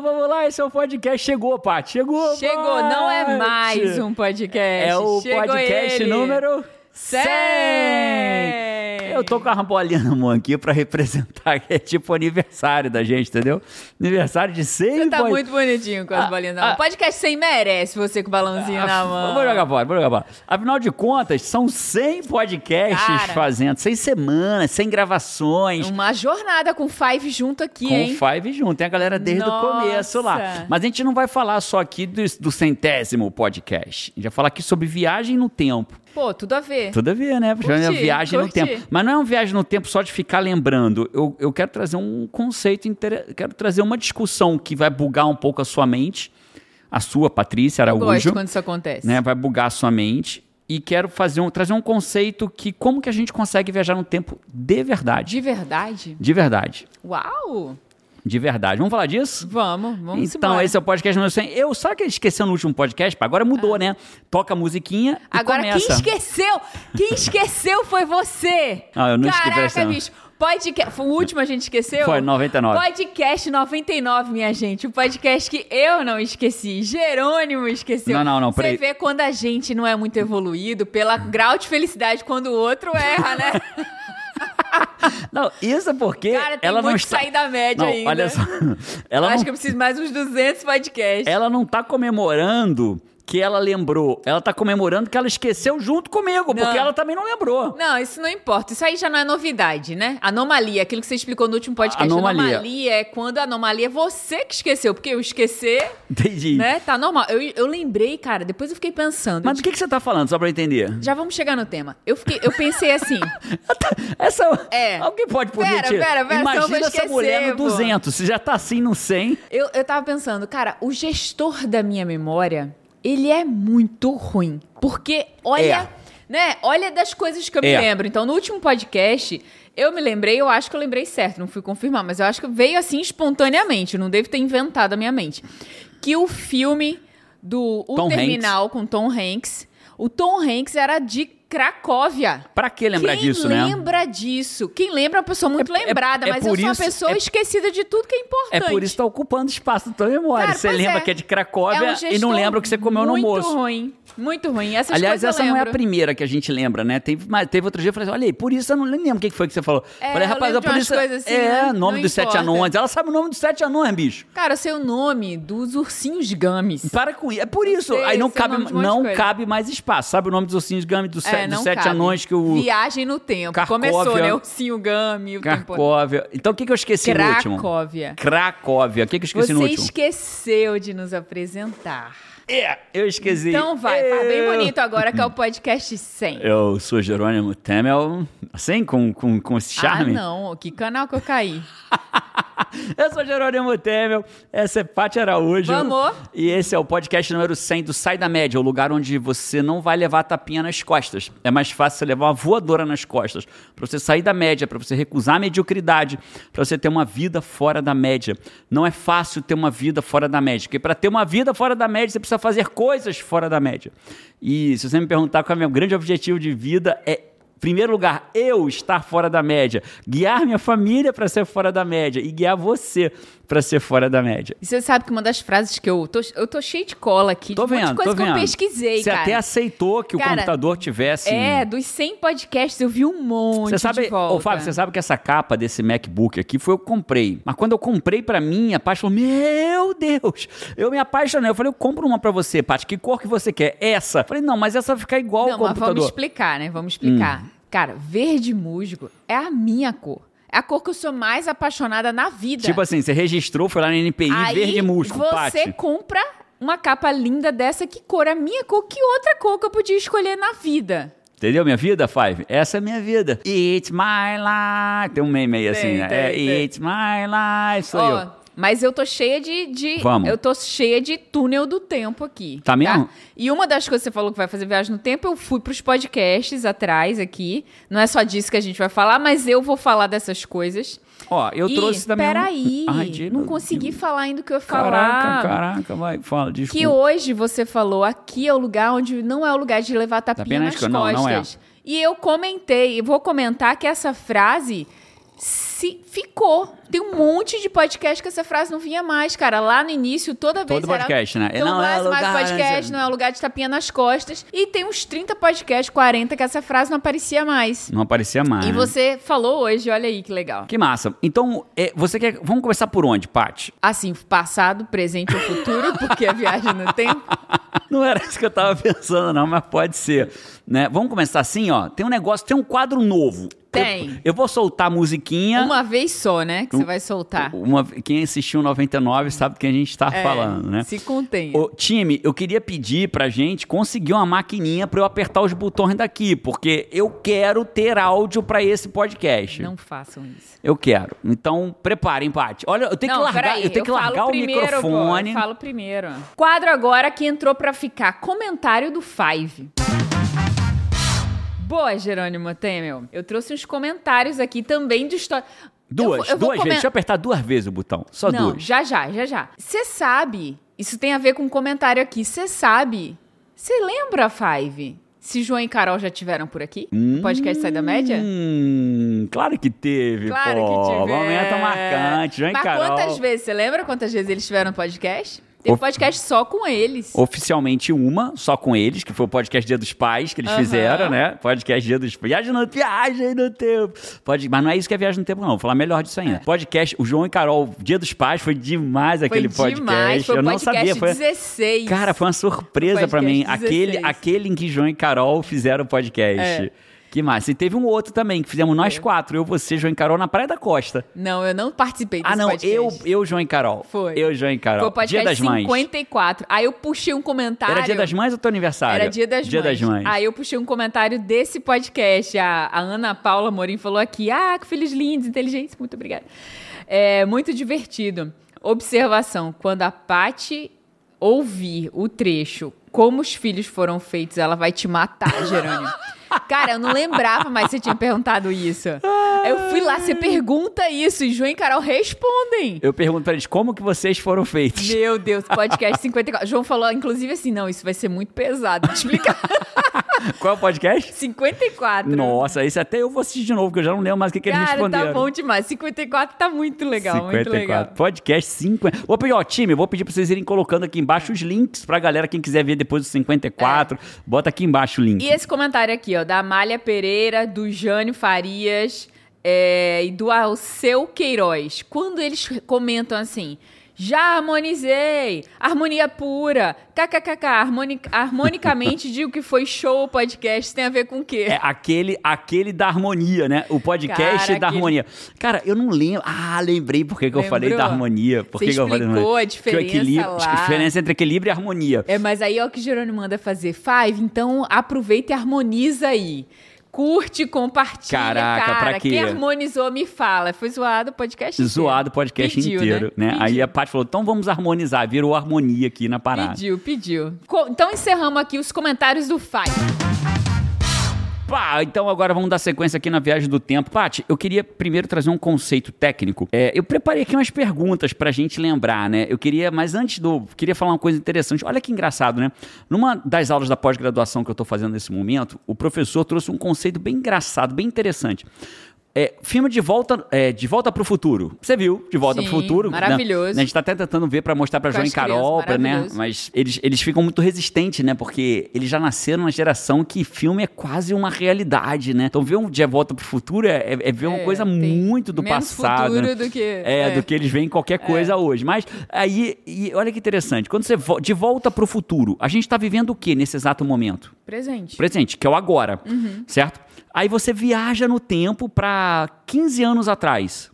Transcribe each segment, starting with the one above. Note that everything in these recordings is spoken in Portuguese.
Então vamos lá, esse é o podcast. Chegou, Paty. Chegou, Chegou, não é Paty. mais um podcast. É o Chegou podcast ele. número 100. 100. Eu tô com a bolinha na mão aqui pra representar que é tipo aniversário da gente, entendeu? Aniversário de 100 Você tá pod- muito bonitinho com as Ah, bolinhas na mão. ah. Podcast sem merece você com o balãozinho na mão. Vou jogar fora, vou jogar fora. Afinal de contas, são 100 podcasts Cara. fazendo, 100 semanas, 100 gravações. Uma jornada com Five junto aqui, Com hein? o Five junto, tem a galera desde Nossa. o começo lá. Mas a gente não vai falar só aqui do, do centésimo podcast. A gente vai falar aqui sobre viagem no tempo. Pô, tudo a ver. Tudo a ver, né? Curti, viagem no curti. tempo. Mas não é uma viagem no tempo só de ficar lembrando. Eu, eu quero trazer um conceito, inter... quero trazer uma discussão que vai bugar um pouco a sua mente. A sua, Patrícia Eu Araújo. gosto quando isso acontece. né? Vai bugar a sua mente. E quero fazer um, trazer um conceito que como que a gente consegue viajar no tempo de verdade. De verdade? De verdade. Uau! De verdade. Vamos falar disso? Vamos, vamos então, embora. esse é o podcast número 100. Eu, sabe que esqueceu no último podcast? Agora mudou, né? Toca a musiquinha e Ah. Agora, começa. quem esqueceu? Quem esqueceu foi você! Ah, eu não esqueci, Caraca, bicho. Podcast. Foi o último a gente esqueceu? Foi, 99. Podcast 99, minha gente. O podcast que eu não esqueci. Jerônimo esqueceu. Não, não, não, Você vê quando a gente não é muito evoluído, pela grau de felicidade quando o outro erra, né? Não, isso é porque Cara, tem ela muito não que está... sair da média não, ainda. olha só. Ela Acho não... que eu preciso mais uns 200 podcasts. ela não tá comemorando que ela lembrou. Ela tá comemorando que ela esqueceu junto comigo, porque Não. ela também não lembrou. Não, isso não importa. Isso aí já não é novidade, né? Anomalia, aquilo que você explicou no último podcast. Anomalia. Anomalia é quando a anomalia é você que esqueceu. Porque eu esquecer, Entendi. né? Tá normal. Eu, eu lembrei, cara, depois eu fiquei pensando. Mas do que, que você tá falando, só pra eu entender? Já vamos chegar no tema. Eu, fiquei, eu pensei assim. Essa. É. Alguém pode poder Pera, pera, pera, eu Imagina essa esquecer, mulher no pô. 200. Se já tá assim no 100. Eu, eu tava pensando, cara, o gestor da minha memória, ele é muito ruim. Porque, olha, né? Olha das coisas que eu me É. lembro. Então, no último podcast, eu me lembrei, eu acho que eu lembrei certo, não fui confirmar, mas eu acho que veio assim espontaneamente, eu não devo ter inventado a minha mente. Que o filme do O Tom Terminal com Tom Hanks, o Tom Hanks era de Cracóvia. Pra que lembrar Quem disso, né? lembra disso? Quem lembra é uma pessoa muito É- é- lembrada, é mas por eu sou uma isso- pessoa é- esquecida de tudo que é É importante. por isso que tá ocupando espaço na tua memória. Cara, você lembra é. que é de Cracóvia É um e não lembra o que você comeu no muito almoço. ruim, muito ruim. Essas Aliás, essa não é a primeira que a gente lembra, né? Teve, mas teve outro dia, eu falei assim, olha aí, por isso eu não lembro o que foi que você falou. É, falei, rapaz, a polícia... coisas assim, é, né? nome Não dos sete importa. anões. Ela sabe o nome dos sete anões, bicho. Cara, eu sei o nome dos ursinhos games. Para com isso. É por isso. sei, aí não cabe, não cabe mais espaço. Sabe o nome dos ursinhos Gami, dos, É, dos sete cabe. anões que o... Viagem no tempo. Começou, né? Ursinho Gami, o tempo... Cracóvia. Então o que, que eu esqueci no último? Cracóvia. Cracóvia. O que, que eu esqueci Você no último? esqueceu de nos apresentar. É, eu esqueci. Então vai, faz bem Eu- bonito agora que é o podcast 100. Eu sou Jerônimo Temel, assim, com, com, com esse charme. Ah, não. Que canal que eu caí? Eu sou Jerônimo Temel, essa é Paty Araújo. Vamos. E esse é o podcast número 100 do Sai da Média, o lugar onde você não vai levar tapinha nas costas. É mais fácil você levar uma voadora nas costas. Pra você sair da média, pra você recusar a mediocridade, pra você ter uma vida fora da média. Não é fácil ter uma vida fora da média, porque pra ter uma vida fora da média, você precisa fazer coisas fora da média. E se você me perguntar qual é o meu grande objetivo de vida, é Primeiro lugar, eu estar fora da média, guiar minha família para ser fora da média e guiar você para ser fora da média. E você sabe que uma das frases que eu tô, eu tô cheio de cola aqui, Tô de um monte vendo, de coisa que vendo. eu pesquisei, Você cara. até aceitou que o Cara, computador tivesse. É, dos 100 podcasts eu vi um monte Você sabe, de volta. ô Fábio, você sabe que essa capa desse MacBook aqui foi eu que comprei. Mas quando eu comprei pra mim, a Paty falou: Meu Deus, eu me apaixonei. Eu falei: Eu compro uma pra você, Paty. Que cor que você quer? Essa. Eu falei: Não, mas essa vai ficar igual Não, ao mas computador. vamos explicar, né? Vamos explicar. Hum. Cara, verde musgo é a minha cor. É a cor que eu sou mais apaixonada na vida. Tipo assim, você registrou, foi lá na NPI, Aí verde musgo, você compra uma capa linda dessa, que cor? A minha cor, que outra cor que eu podia escolher na vida? Entendeu minha vida, Five? Essa é a minha vida. It's my life. Tem um meme aí assim, Tem, né? tem, é. It's my life. Sou eu. Mas eu tô cheia de, de- Vamos. Eu tô cheia de túnel do tempo aqui. Tá mesmo? E uma das coisas que você falou que vai fazer viagem no tempo, eu fui pros podcasts atrás aqui. Não é só disso que a gente vai falar, mas eu vou falar dessas coisas. Ó, eu e, trouxe também. um- Peraí, Ai, de- não consegui falar ainda o que eu ia Caraca, falar. caraca, vai, fala, desculpa. Que hoje você falou, aqui é o lugar onde não é o lugar de levar tapinha Tapinha nas nas co- não, costas. não é. E eu comentei, e vou comentar que essa frase se ficou. Tem um monte de podcast que essa frase não vinha mais, cara. Lá no início, toda vez Todo podcast, era... né? Então, Não não, é é mais lugar, podcast, não é lugar de tapinha nas costas. E tem uns 30 podcasts, 40, que essa frase não aparecia mais. Não aparecia mais. E você falou hoje, olha aí que legal. Que massa. Então, é, você quer. Vamos começar por onde, Paty? Assim, passado, presente ou futuro, porque a viagem no tempo. Não era isso que eu tava pensando, não, mas pode ser. Né? Vamos começar assim, ó. Tem um negócio, tem um quadro novo. Tem. Eu, eu vou soltar a musiquinha. Uma vez só, né? Que você vai soltar. Uma, quem assistiu 99 sabe do que a gente tá É, falando, né? Se. Ô, time, eu queria pedir pra gente conseguir uma maquininha pra eu apertar os botões daqui, porque eu quero ter áudio pra esse podcast. Não façam isso. Eu quero. Então, preparem, Paty. Olha, eu tenho não, que largar, peraí, eu tenho que eu largar falo o primeiro, microfone. Pô, eu falo primeiro. Quadro agora que entrou pra ficar. Comentário do Five. Boa, Jerônimo Temel. Eu trouxe uns comentários aqui também de história. Duas, eu, eu duas vezes. comen- Deixa eu apertar duas vezes o botão. Só Não, duas. já já, já já. Você sabe, isso tem a ver com um comentário aqui. Você sabe, você lembra, Five, se João e Carol já tiveram por aqui? No podcast Sai da Média? Hum, claro que teve, Claro pô. que tiver. Momento marcante. João e Mas Carol. quantas vezes? Você lembra quantas vezes eles tiveram no podcast? Teve Of- podcast só com eles. Oficialmente uma, só com eles, que foi o podcast Dia dos Pais que eles fizeram, né? Podcast Dia dos Pais. Viagem no, viagem no tempo. Pode, mas não é isso que é viagem no tempo, não. Vou falar melhor disso ainda. Podcast, o João e Carol, Dia dos Pais, foi demais aquele foi podcast. demais. Foi o Eu não podcast sabia. Foi, 16. Cara, foi uma surpresa pra mim. Podcast Aquele, 16. aquele em que João e Carol fizeram o podcast. É. Que massa. E teve um outro também, que fizemos nós quatro. Eu, você, João e Carol, na Praia da Costa. Não, eu não participei desse Ah, não. podcast. Eu, eu, João e Carol. Foi. Eu, João e Carol. Foi o podcast Dia das Mães. 54. Aí eu puxei um comentário. Era Dia das Mães ou teu aniversário? Era Dia das Dia Mães. das Mães. Aí eu puxei um comentário desse podcast. A, a Ana Paula Morim falou aqui: Ah, que filhos lindos, inteligentes. Muito obrigada. É muito divertido. Observação: quando a Pati ouvir o trecho Como os filhos foram feitos, ela vai te matar, Jerônimo. Cara, eu não lembrava mais você tinha perguntado isso. Eu fui lá, você pergunta isso e João e Carol respondem. Eu pergunto pra eles como que vocês foram feitos. Meu Deus, podcast 54. João falou, inclusive, assim: não, isso vai ser muito pesado de explicar. Qual é o podcast? 54. Nossa, esse até eu vou assistir de novo, porque eu já não lembro mais o que, que eles Cara, tá bom demais. 54 tá muito legal, muito legal. Podcast 50. Vou pedir, ó, time, vou pedir pra vocês irem colocando aqui embaixo os links pra galera, quem quiser ver depois do 54. Bota aqui embaixo o link. E esse comentário aqui, ó, da Amália Pereira, do Jânio Farias é, e do Alceu Queiroz. Quando eles comentam assim. Já harmonizei, harmonia pura, kkkk, harmoni harmonicamente digo que foi show o podcast, tem a ver com o quê? É aquele, aquele da harmonia, né? O podcast Cara, da aquele- harmonia. Cara, eu não lembro. Ah, lembrei por que eu falei da harmonia. Por que eu falei da a diferença equilíbrio- lá. A diferença entre equilíbrio e harmonia. É, mas aí ó o que o Jerônimo manda fazer. Five, então aproveita e harmoniza aí. Curte, compartilha, Caraca, cara. pra quê? Quem harmonizou, me fala. Foi zoado o podcast inteiro. Zoado o podcast Pediu, inteiro, né? Pediu. Aí a Paty falou: então vamos harmonizar. Virou harmonia aqui na parada. Pediu, pediu. Então encerramos aqui os comentários do Five. Pá, então agora vamos dar sequência aqui na viagem do tempo. Paty, eu queria primeiro trazer um conceito técnico. É, eu preparei aqui umas perguntas pra gente lembrar, né? Eu queria, mas antes do. Queria falar uma coisa interessante. Olha que engraçado, né? Numa das aulas da pós-graduação que eu tô fazendo nesse momento, o professor trouxe um conceito bem engraçado, bem interessante. É, filme de volta, é, de volta para o futuro. Você viu? De volta Sim, para o futuro. né? maravilhoso. A gente tá até tentando ver para mostrar para João e Carol, pra, né? Mas eles, eles ficam muito resistentes, né? Porque eles já nasceram numa geração que filme é quase uma realidade, né? Então ver um De Volta pro Futuro é, é- é ver uma É, coisa muito do passado. futuro né? do que- É, é. do que eles veem qualquer coisa hoje. Mas aí, e olha que interessante, quando você vo- de volta pro futuro, a gente tá vivendo o que nesse exato momento? Presente. presente, que é o agora, Uhum. certo? Aí você viaja no tempo para 15 anos atrás.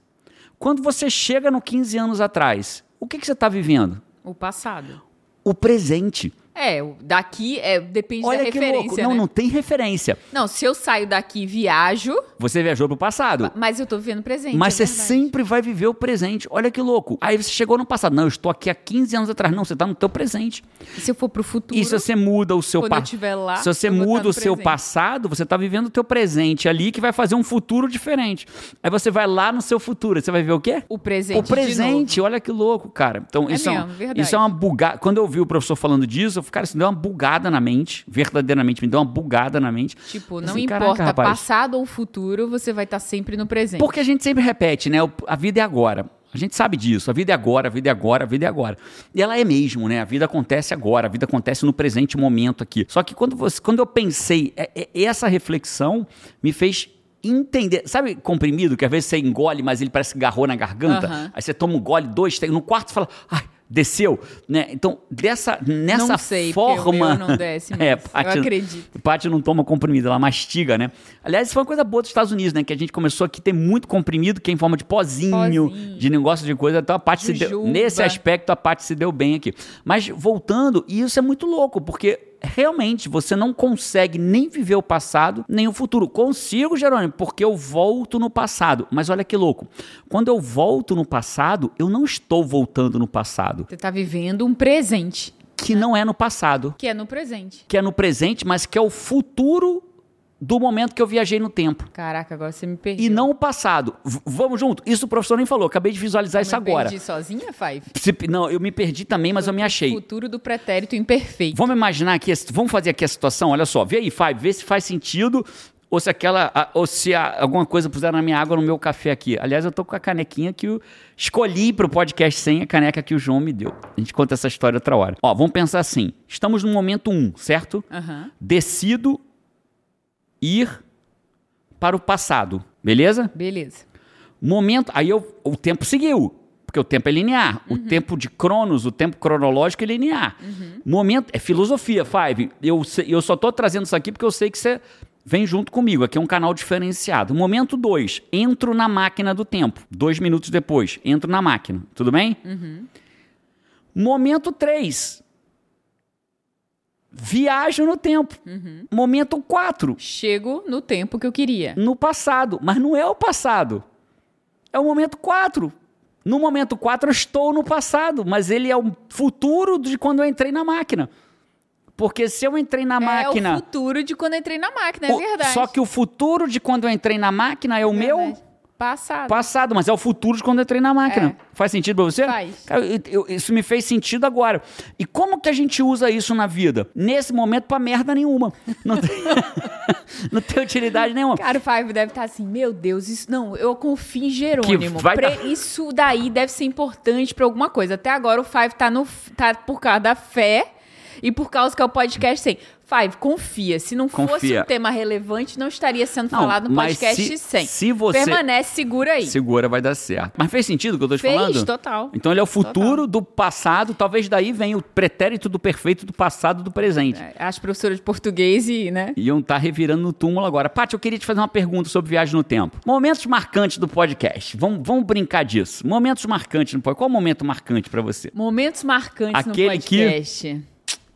Quando você chega no 15 anos atrás, o que, que você está vivendo? O passado. O presente. É, daqui é, depende da Olha que referência, louco. né? Não, não tem referência. Não, se eu saio daqui e viajo, Você viajou pro passado. mas eu tô vivendo presente. Mas é você verdade. sempre vai viver o presente. Olha que louco. Aí você chegou no passado. Não, eu estou aqui há 15 anos atrás. Não, você está no teu presente. E se eu for pro futuro, E se você muda o seu quando pa- eu estiver lá, Se você muda o seu presente. passado, você está vivendo o teu presente ali que vai fazer um futuro diferente. Aí você vai lá no seu futuro, você vai ver o quê? o presente o presente, olha que louco, cara. Então, É isso, é, mesmo, um- verdade. isso é uma bugada. Quando eu vi o professor falando disso, eu cara, isso deu uma bugada na mente, verdadeiramente me deu uma bugada na mente. Tipo, não Assim, importa caraca, rapaz. passado ou futuro, você vai estar sempre no presente. Porque a gente sempre repete, né? A vida é agora. A gente sabe disso. A vida é agora, a vida é agora, a vida é agora. E ela é mesmo, né? A vida acontece agora, a vida acontece no presente momento aqui. Só que quando, você, quando eu pensei, é- é- essa reflexão me fez entender. Sabe comprimido, que às vezes você engole, mas ele parece que garrou na garganta? Aham. Aí você toma um gole, dois, três, no quarto você fala, ai, desceu, né? Então, dessa, nessa Não sei, forma... o meu não desce é, mesmo. Paty- Eu acredito. Paty não toma comprimido, ela mastiga, né? Aliás, isso foi uma coisa boa dos Estados Unidos, né? Que a gente começou aqui a ter muito comprimido, que é em forma de pozinho, Pozinho. de negócio de coisa. Então a Paty se deu. Nesse aspecto, a Paty se deu bem aqui. Mas voltando, e isso é muito louco, porque realmente você não consegue nem viver o passado, nem o futuro. Consigo, Jerônimo, porque eu volto no passado. Mas olha que louco. Quando eu volto no passado, eu não estou voltando no passado, Você tá vivendo um presente, que não é no passado que é no presente. que é no presente, mas que é o futuro do momento que eu viajei no tempo. Caraca, agora você me perdeu. E não o passado. V- vamos junto. Isso o professor nem falou. Acabei de visualizar isso me agora. perdi sozinha, Five? Se- não, eu me perdi também, mas eu me achei. Futuro do pretérito imperfeito. Vamos imaginar aqui, vamos fazer aqui a situação. Olha só, vê aí, Fábio, vê se faz sentido ou se aquela, ou se alguma coisa puseram na minha água no meu café aqui. Aliás, eu tô com a canequinha que eu escolhi para o podcast sem a caneca que o João me deu. A gente conta essa história outra hora. Ó, vamos pensar assim. Estamos no momento 1, certo? Aham. decido ir para o passado, beleza? Beleza. Momento, aí eu, o tempo seguiu, porque o tempo é linear. O tempo de Cronos, o tempo cronológico é linear. Momento, é filosofia, Five. Eu, eu só tô trazendo isso aqui porque eu sei que você vem junto comigo. Aqui é um canal diferenciado. Momento 2, entro na máquina do tempo. Dois minutos depois, entro na máquina. Tudo bem? Momento 3, viajo no tempo. Momento 4, Chego no tempo que eu queria. no passado, mas não é o passado. É o momento 4. No momento 4 eu estou no passado, mas ele é o futuro de quando eu entrei na máquina. Porque se eu entrei na É o máquina, futuro de quando eu entrei na máquina, é o- verdade. só que o futuro de quando eu entrei na máquina é o meu Verdade. Passado. passado, mas é o futuro de quando eu entrei na máquina. É. Faz sentido pra você? Faz. Cara, eu- eu- isso me fez sentido agora. E como que a gente usa isso na vida? Nesse momento, pra merda nenhuma. Não tem, não tem utilidade nenhuma. Cara, o Five deve estar assim, meu Deus, isso não, eu confio em Jerônimo. Pre- Isso daí deve ser importante pra alguma coisa. Até agora o Five tá, no, tá por causa da fé e por causa que é o podcast sem. Five, confia. Se não fosse Confia. um tema relevante, não estaria sendo Não, falado no podcast se- sem. se você- Permanece segura aí. Segura, vai dar certo. Mas fez sentido o que eu tô te Fez, falando? total. Então ele é o futuro do passado, talvez daí venha o pretérito do perfeito do passado do presente. É, As professoras de português e, né? Iam estar revirando no túmulo agora. Paty, eu queria te fazer uma pergunta sobre viagem no tempo. Momentos marcantes do podcast. Vamos, vamos brincar disso. Momentos marcantes no podcast. Qual é o momento marcante pra você? Momentos marcantes Aquele no que- podcast.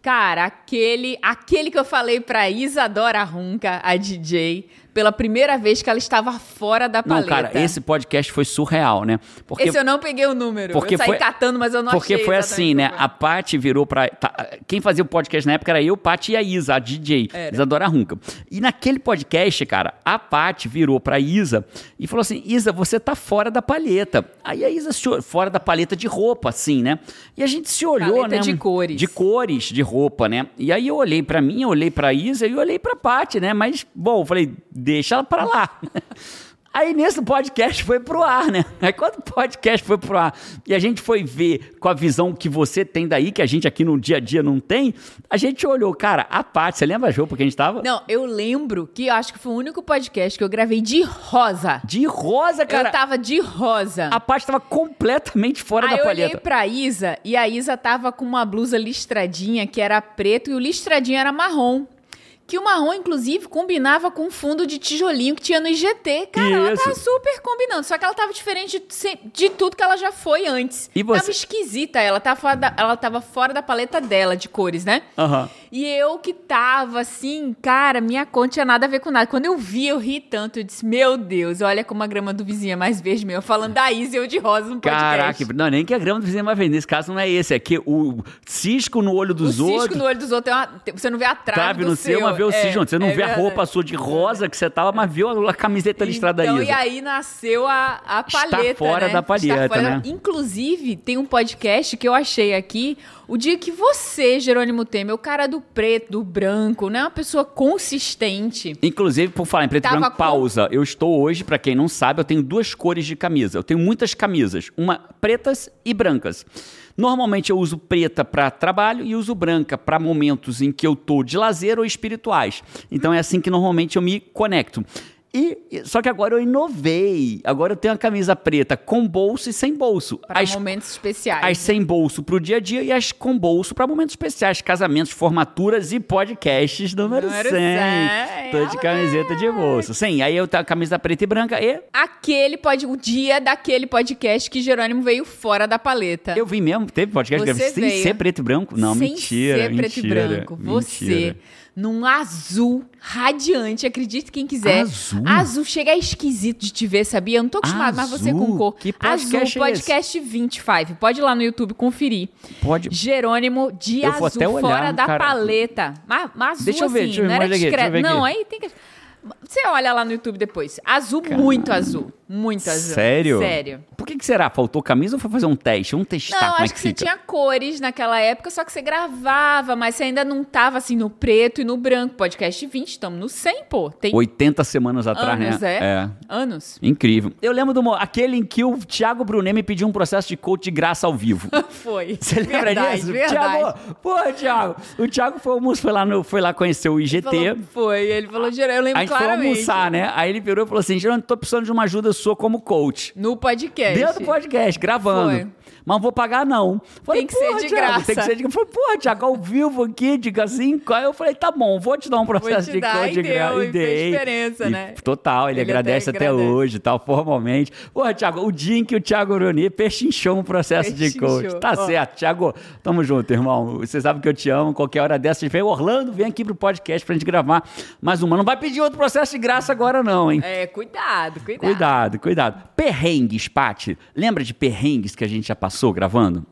Cara, aquele, aquele que eu falei pra Isadora Runca, a DJ, pela primeira vez que ela estava fora da Não, paleta. cara, esse podcast foi surreal, né? Porque Esse eu não peguei o número. porque eu saí foi- catando, mas eu não Porque foi assim, né? A Paty virou pra. tá, quem fazia o podcast na época era eu, Paty e a Isa, a DJ, Era. Isadora Runca. E naquele podcast, cara, a Paty virou pra Isa e falou assim: Isa, você tá fora da palheta. Aí a Isa fora da palheta de roupa, assim, né? E a gente se olhou, Paleta né? de cores. De cores de roupa, né? E aí eu olhei pra mim, eu olhei pra Isa e eu olhei pra Paty, né? Mas, bom, eu falei, deixa ela pra lá. Aí nesse podcast foi pro ar, né? Aí quando o podcast foi pro ar e a gente foi ver com a visão que você tem daí, que a gente aqui no dia a dia não tem, a gente olhou, cara, a Paty, você lembra a roupa que a gente tava? Não, eu lembro que eu acho que foi o único podcast que eu gravei de rosa. De rosa, cara. eu tava de rosa. A Paty tava completamente fora Aí da eu olhei palheta. pra Isa e a Isa tava com uma blusa listradinha que era preto e o listradinho era marrom. Que o marrom, inclusive, combinava com o fundo de tijolinho que tinha no IGT. Cara, ela tava super combinando. Só que ela tava diferente de, de tudo que ela já foi antes. E você- Tava esquisita. Ela tava, fora da, ela tava fora da paleta dela de cores, né? Aham. E eu que tava assim, cara, minha conta tinha nada a ver com nada. Quando eu vi, eu ri tanto. Eu disse, meu Deus, olha como a grama do vizinho é mais verde meu. Falando da Isa e eu de rosa no podcast. Caraca, não, nem que a grama do vizinho vai vender. Nesse caso não é esse, é que o cisco no olho O dos cisco outros. no olho dos outros, é uma- você não vê a trave, Trave do no seu, mas vê o É. Você não é vê a verdade. roupa sua de rosa que você tava, mas viu a, a camiseta listrada então, aí. e aí nasceu a, a Está paleta, fora né? da palheta, Está fora- né? Inclusive, tem um podcast que eu achei aqui, O dia que você, Jerônimo Temer, o cara do preto, do branco, né? Uma pessoa consistente. Inclusive, por falar em preto e branco, com- pausa. Eu estou hoje, pra quem não sabe, eu tenho duas cores de camisa. Eu tenho muitas camisas, uma pretas e brancas. Normalmente eu uso preta para trabalho e uso branca para momentos em que eu tô de lazer ou espirituais. Então é assim que normalmente eu me conecto. E só que agora eu inovei. Agora eu tenho a camisa preta com bolso e sem bolso. Para As momentos especiais. as sem bolso pro dia a dia e as com bolso para momentos especiais, casamentos, formaturas e podcasts número, Número 100. 100. Tô de camiseta de bolso. Sim, aí eu tenho a camisa preta e branca e Aquele pod... O dia daquele podcast que Jerônimo veio fora da paleta. eu vi mesmo, teve podcast Você sem veio. ser preto e branco? Não, Sem mentira, ser preto e mentira, branco. Você, mentira. Num azul radiante, acredite quem quiser. Azul? Azul, chega é esquisito de te ver, sabia? Eu não tô acostumado, mas você com cor. Que podcast é azul, podcast 25. Pode ir lá no YouTube conferir. Pode. Jerônimo de Eu azul, até olhar, fora da cara. paleta. Mas, mas azul, Deixa eu ver, assim, deixa eu ver, não era discreto. Não, aí tem que... Você olha lá no YouTube depois. Azul, muito azul. Muito azul. Sério? Sério. Por que, que será? Faltou camisa ou foi fazer um teste? Vamos testar Não, como acho é que, que, você tinha cores naquela época, só que você gravava, mas você ainda não tava assim no preto e no branco. Podcast 20, estamos no 100, pô. Tem 80 semanas atrás, anos, né? é? Anos. Incrível. Eu lembro do aquele em que o Thiago Brunet me pediu um processo de coach de graça ao vivo. Foi. Você lembra verdade, disso? Verdade. Thiago, pô, Thiago. O Thiago foi, almoço, foi, lá no, foi lá conhecer o IGT. Falou- foi, ele falou, "Geral, eu lembro claramente. Almoçar, né? Aí ele virou e falou assim: Geraldo, tô precisando de uma ajuda sua como coach. No podcast. Dentro do podcast, gravando. Foi. Mas não vou pagar, não. Falei, Tem que ser "Porra, de Thiago, graça." Tem que ser de graça. Falei, porra, Thiago, ao vivo aqui, diga assim. Aí eu falei, tá bom, vou te dar um processo de dar, de graça. E dei. diferença, E né? Total, ele, Ele agradece até até, agradece. hoje, tal, formalmente. Porra, Thiago, o dia em que o Thiago Bruni pechinchou um processo de Pechinchou, coach. Tá ó. certo, Thiago, tamo junto, irmão. Você sabe que eu te amo. Qualquer hora dessa, a gente vem, Orlando, vem aqui pro podcast pra gente gravar mais uma. Não vai pedir outro processo de graça agora, não, hein? É, cuidado, cuidado. Cuidado, cuidado. Perrengues, Paty. Lembra de perrengues que a gente já passou gravando?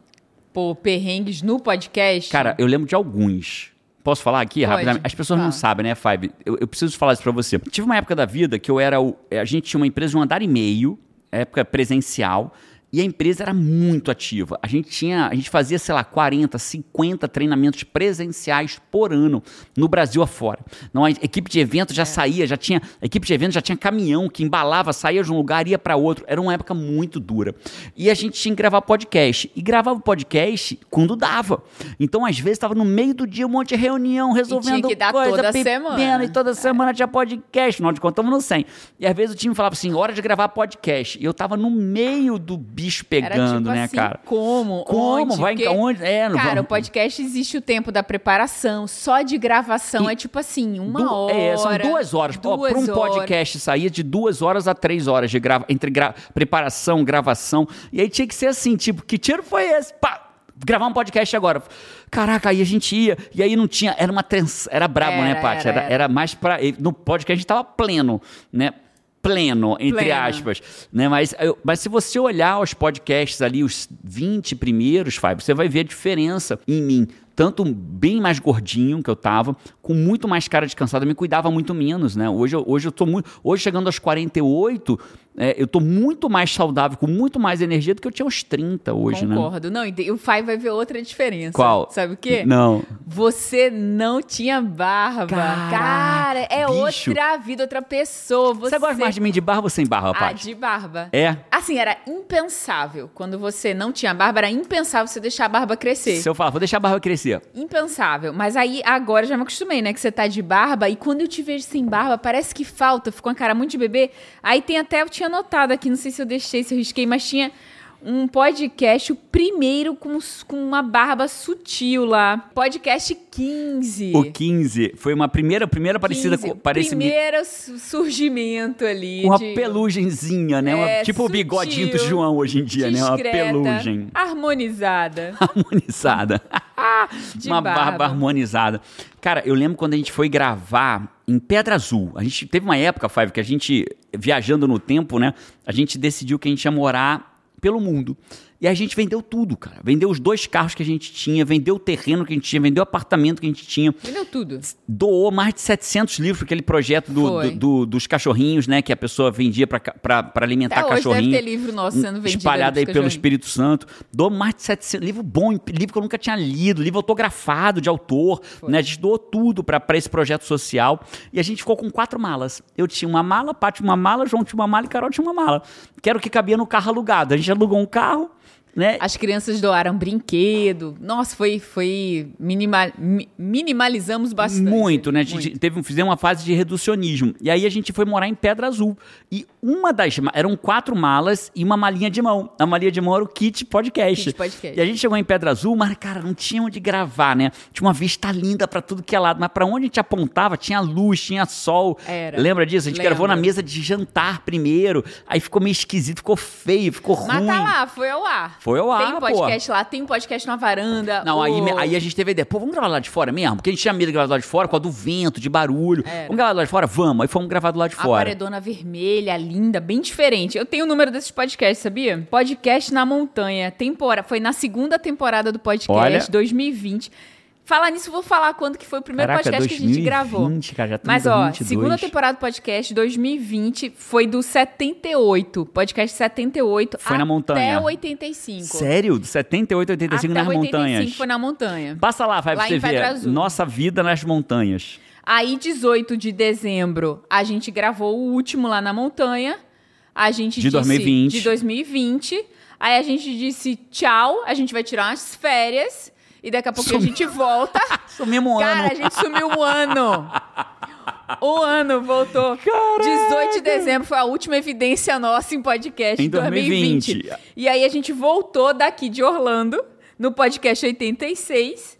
Pô, perrengues no podcast. Cara, eu lembro de alguns. Posso falar aqui Pode. rapidamente? As pessoas não Fala. sabem, né, Fábio? Eu, eu preciso falar isso pra você. Tive uma época da vida que eu era o. A gente tinha uma empresa de um andar e meio, época presencial. E a empresa era muito ativa. A gente tinha, a gente fazia, sei lá, 40, 50 treinamentos presenciais por ano no Brasil afora. Não, a equipe de evento É. já saía, já tinha, a equipe de evento já tinha caminhão que embalava, saía de um lugar ia para outro. Era uma época muito dura. E a gente tinha que gravar podcast. E gravava podcast quando dava. Então, às vezes, estava no meio do dia, um monte de reunião, resolvendo que dar coisa, toda semana. E toda semana tinha podcast. Afinal de contas, estamos no 100. E às vezes o time falava assim, hora de gravar podcast. E eu tava no meio do bicho Era pegando, tipo né, assim, cara? Como? Como? Onde? Vai Porque, onde? É, Cara, vamos- o podcast existe o tempo da preparação, só de gravação E- é tipo assim, uma Du- hora. É, são duas horas. Para um podcast saía de duas horas a três horas de grava entre gra- preparação, gravação. E aí tinha que ser assim, tipo, que tiro foi esse? Pá! Gravar um podcast agora. Caraca, aí a gente ia, e aí não tinha. Era uma trans, Era brabo, né, Era, Paty? era, Era, era. era mais pra. No podcast a gente tava pleno, né? Pleno, entre Pleno. aspas. Né? Mas, eu- mas se você olhar os podcasts ali, os 20 primeiros, Fábio, você vai ver a diferença em mim. Tanto bem mais gordinho que eu tava, com muito mais cara de cansado, eu me cuidava muito menos, né? Hoje, eu- hoje eu tô muito. Hoje, chegando aos 48, é, eu tô muito mais saudável, com muito mais energia do que eu tinha aos 30 hoje, né? Concordo. Não, e o Fai vai ver outra diferença. Qual? Sabe o quê? Não. Você não tinha barba. Caraca, Cara, é bicho. outra vida, outra pessoa. Você, Você gosta mais de mim de barba ou sem barba, Ah, Paty? de barba. É? Assim, era impensável. Quando você não tinha barba, era impensável você deixar a barba crescer. Se eu falar, vou deixar a barba crescer. Impensável. Mas aí, agora já me acostumei, né? Que você tá de barba e quando eu te vejo sem barba, parece que falta, ficou uma cara muito de bebê. Aí tem até, eu tinha notado aqui, não sei se eu deixei, se eu risquei, mas tinha um podcast, o primeiro com, com uma barba sutil lá. Podcast 15. O 15 foi uma primeira, primeira parecida 15, com. Parece Primeiro su- surgimento ali. uma de- pelugenzinha, né? Uma- É, tipo o bigodinho do João hoje em dia, né? Uma discreta, pelugem Harmonizada. harmonizada. De uma barba. barba. harmonizada. Cara, eu lembro quando a gente foi gravar em Pedra Azul. A gente teve uma época, Five, que a gente, viajando no tempo, né? A gente decidiu que a gente ia morar pelo mundo. E a gente vendeu tudo, cara. Vendeu os dois carros que a gente tinha, vendeu o terreno que a gente tinha, vendeu o apartamento que a gente tinha. Vendeu tudo. Doou mais de 700 livros para aquele projeto do, do- do- dos cachorrinhos, né? Que a pessoa vendia para alimentar Até hoje cachorrinho. deve ter livro nosso sendo vendido. Espalhado aí pelo. Espírito Santo. Doou mais de 700. Livro bom, livro que eu nunca tinha lido, livro autografado de autor. Né? A gente doou tudo para esse projeto social. E a gente ficou com quatro malas. Eu tinha uma mala, Paty uma mala, João tinha uma mala e Carol tinha uma mala. Que era o que cabia no carro alugado. A gente alugou um carro, né? As crianças doaram brinquedo. Nossa, foi, foi minima- mi- minimalizamos bastante. Muito, né? A gente Muito. teve, fizemos uma fase de reducionismo. E aí a gente foi morar em Pedra Azul. E uma das. Eram quatro malas e uma malinha de mão. A malinha de mão era o kit podcast. Kit podcast. E a gente chegou em Pedra Azul, mas, cara, não tinha onde gravar, né? Tinha uma vista linda pra tudo que é lado. Mas pra onde a gente apontava, tinha luz, tinha sol. Era. Lembra disso? A gente gravou na mesa de jantar primeiro. Aí ficou meio esquisito, ficou feio, ficou ruim. Mas tá lá, foi ao ar. Foi ao ar, Tem podcast lá, tem podcast na varanda. Não, aí, o- aí a gente teve a ideia, pô, vamos gravar lá de fora mesmo? Porque a gente tinha medo de gravar lá de fora, por causa do vento, de barulho. Era. Vamos gravar lá de fora? Vamos. Aí fomos gravar do lado de A fora. paredona vermelha, linda, bem diferente. Eu tenho o número desses podcasts, sabia? Podcast na Montanha. Tempora... Foi na segunda temporada do podcast, Olha. 2020. Falar nisso, vou falar quando que foi o primeiro Caraca, podcast que a gente 2020, gravou. cara, já Mas, ó, 2022. segunda temporada do podcast, 2020, foi do 78. Podcast 78 Foi na montanha. até 85. Sério? Do 78, 85 até nas 85 montanhas. foi na montanha. Passa lá, vai pra você ver. Nossa vida nas montanhas. Aí, 18 de dezembro, a gente gravou o último lá na montanha. A gente De disse 2020. de 2020. Aí a gente disse tchau, a gente vai tirar umas férias e daqui a pouco a Sumi- gente volta. Sumimos um Cara, ano. a gente sumiu um ano. O ano voltou. 18 de dezembro foi a última evidência nossa em podcast Em 2020. 2020. E aí a gente voltou daqui de Orlando no podcast 86,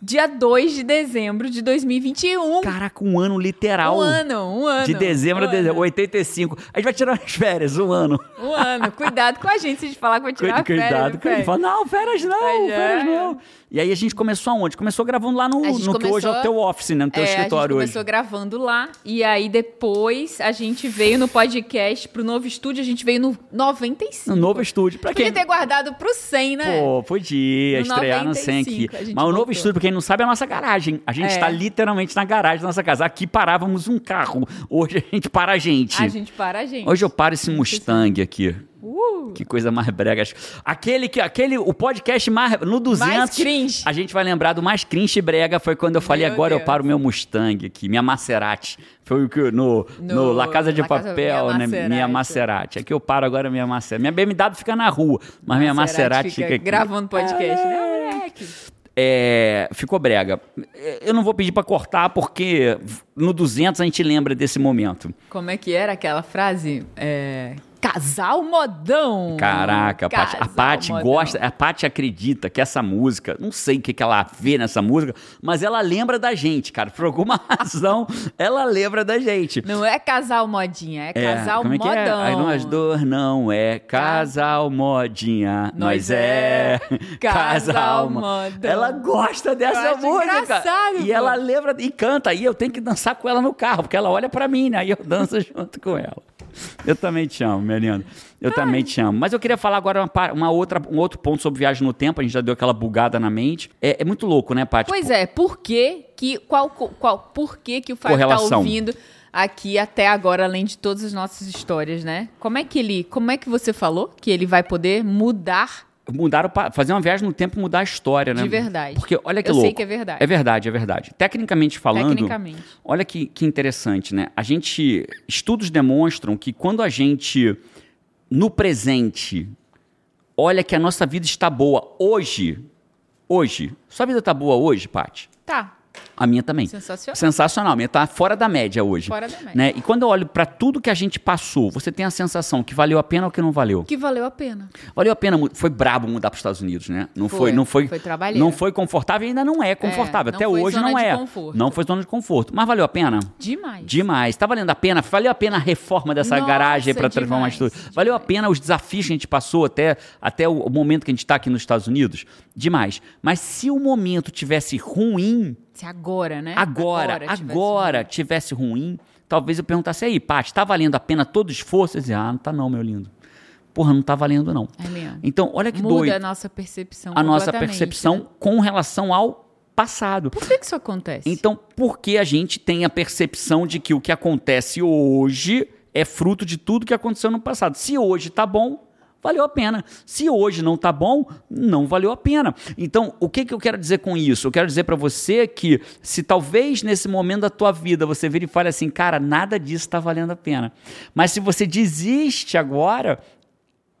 dia 2 de dezembro de 2021. Caraca, um ano literal. Um ano, um ano. De dezembro a um dezembro, ano. 85. A gente vai tirar as férias, um ano. Um ano. Cuidado com a gente se a gente falar que vai tirar Cuidado, férias. cuidado. Ele fala, não, férias não, já férias é. não. E aí a gente começou aonde? Começou gravando lá no, A gente no que hoje é o começou- teu office, né? No teu É, a gente escritório hoje. começou gravando lá e aí depois a gente veio no podcast pro novo estúdio, a gente veio no 95. No novo estúdio. Pra Podia quem... ter guardado pro 100, né? Pô, podia No estrear no 100 aqui. 95 a gente Mas o novo estúdio, pra quem não sabe, é a nossa garagem. A gente É. está literalmente na garagem da nossa casa. Aqui parávamos um carro. Hoje a gente para a gente. A gente para a gente. Hoje eu paro esse Mustang aqui. Uh, Que coisa mais brega. Aquele que aquele o podcast mais no 200 Mais cringe. A gente vai lembrar do mais cringe e brega foi quando eu falei Meu agora eu Deus. paro o meu Mustang aqui, minha Maserati. Foi o que eu- no no, No La Casa de La Casa- Papel, minha né? Minha Maserati. Maserati. Aqui eu paro agora minha Maserati. Minha BMW fica na rua, mas minha Maserati fica, aqui. gravando podcast, né, moleque? É, ficou brega. Eu não vou pedir pra cortar porque no 200 a gente lembra desse momento. Como é que era aquela frase? É, Casal modão. Caraca, a Paty, a Casal Paty gosta, a Paty acredita que essa música, não sei o que, que ela vê nessa música, mas ela lembra da gente, cara. Por alguma razão, ela lembra da gente. Não é casal modinha, é casal como é que modão. é? Aí nós dois não é casal modinha, nós, Nós é é casal casal mo- modão. Ela gosta dessa música. engraçado, E pô. ela lembra e canta. E eu tenho que dançar com ela no carro, porque ela olha pra mim, né? E eu danço junto com ela. Eu também te amo, minha linda. Eu também te amo. Mas eu queria falar agora uma, uma outra, um outro ponto sobre viagem no tempo. A gente já deu aquela bugada na mente. É, é muito louco, né, Paty? Pois é, por que que, qual, qual, por que que o Fábio tá ouvindo aqui até agora, além de todas as nossas histórias, né? Como é que ele, como é que você falou que ele vai poder mudar Mudaram fazer uma viagem no tempo e mudar a história, né? de verdade? Porque olha que Eu louco. sei que é verdade. É verdade, é verdade. Tecnicamente falando, Tecnicamente. olha que, que interessante, né? A gente. Estudos demonstram que quando a gente, no presente, olha que a nossa vida está boa hoje, hoje, sua vida está boa hoje, Paty? Tá. A minha também. Sensacional. Sensacional. A minha tá fora da média hoje. Fora da média. Né? E quando eu olho para tudo que a gente passou, você tem a sensação que valeu a pena ou que não valeu? Que valeu a pena. Valeu a pena, foi brabo mudar para os Estados Unidos, né? Não foi, Foi, não foi, foi trabalheiro. não foi confortável e ainda não é confortável. não Até hoje zona não de é. conforto. Não foi zona de conforto, mas valeu a pena. Demais. Demais. Tá valendo a pena? Valeu a pena a reforma dessa Nossa, garagem para transformar tudo. Valeu a pena os desafios que a gente passou até, até o, o momento que a gente está aqui nos Estados Unidos? Demais. Mas se o momento tivesse ruim, Se agora, né? agora, agora, tivesse- tivesse ruim, talvez eu perguntasse aí, Paty, tá valendo a pena todo o esforço? Eu dizia, ah, não tá não, meu lindo. porra, não tá valendo não. É mesmo. Então, olha que Muda doido. a nossa percepção A nossa percepção né? com relação ao passado. Por que, que isso acontece? Então, por que a gente tem a percepção de que o que acontece hoje é fruto de tudo que aconteceu no passado? Se hoje tá bom, valeu a pena. Se hoje não tá bom, não valeu a pena. Então, o que, que eu quero dizer com isso? Eu quero dizer para você que se talvez nesse momento da tua vida você vire e fale assim, cara, nada disso tá valendo a pena. Mas se você desiste agora,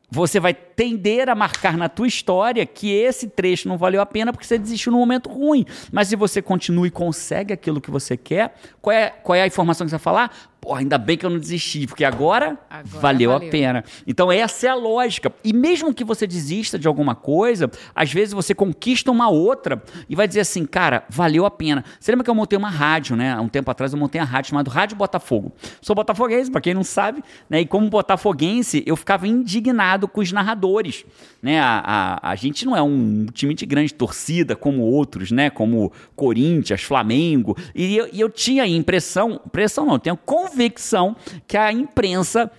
você vai tender a marcar na tua história que esse trecho não valeu a pena porque você desistiu num momento ruim. Mas se você continua e consegue aquilo que você quer, qual é, qual é a informação que você vai falar? Pô, ainda bem que eu não desisti, porque agora, Agora valeu, valeu. a pena. Então essa é a lógica. E mesmo que você desista de alguma coisa, às vezes você conquista uma outra e vai dizer assim, cara, valeu a pena. Você lembra que eu montei uma rádio, né? Há um tempo atrás eu montei a rádio chamada Rádio Botafogo. Sou botafoguense, pra quem não sabe, né? E como botafoguense, eu ficava indignado com os narradores, né? A, a, a gente não é um time de grande torcida como outros, né? Como Corinthians, Flamengo. E eu, e eu tinha a impressão, impressão não, eu tenho convicção que a imprensa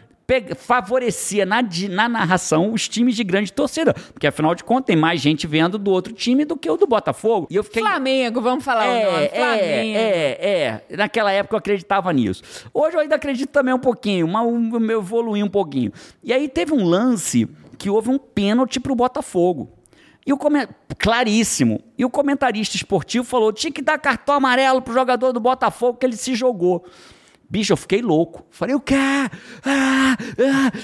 favorecia na, na narração os times de grande torcida. Porque, afinal de contas, tem mais gente vendo do outro time do que o do Botafogo. E eu fiquei. Flamengo, vamos falar o nome. Flamengo. É, é, é. Naquela época eu acreditava nisso. Hoje eu ainda acredito também um pouquinho, mas o meu evoluí um pouquinho. E aí teve um lance que houve um pênalti pro Botafogo. E o come... Claríssimo. E o comentarista esportivo falou: tinha que dar cartão amarelo pro jogador do Botafogo que ele se jogou. Bicho, eu fiquei louco. Falei, o quê? Ah, ah,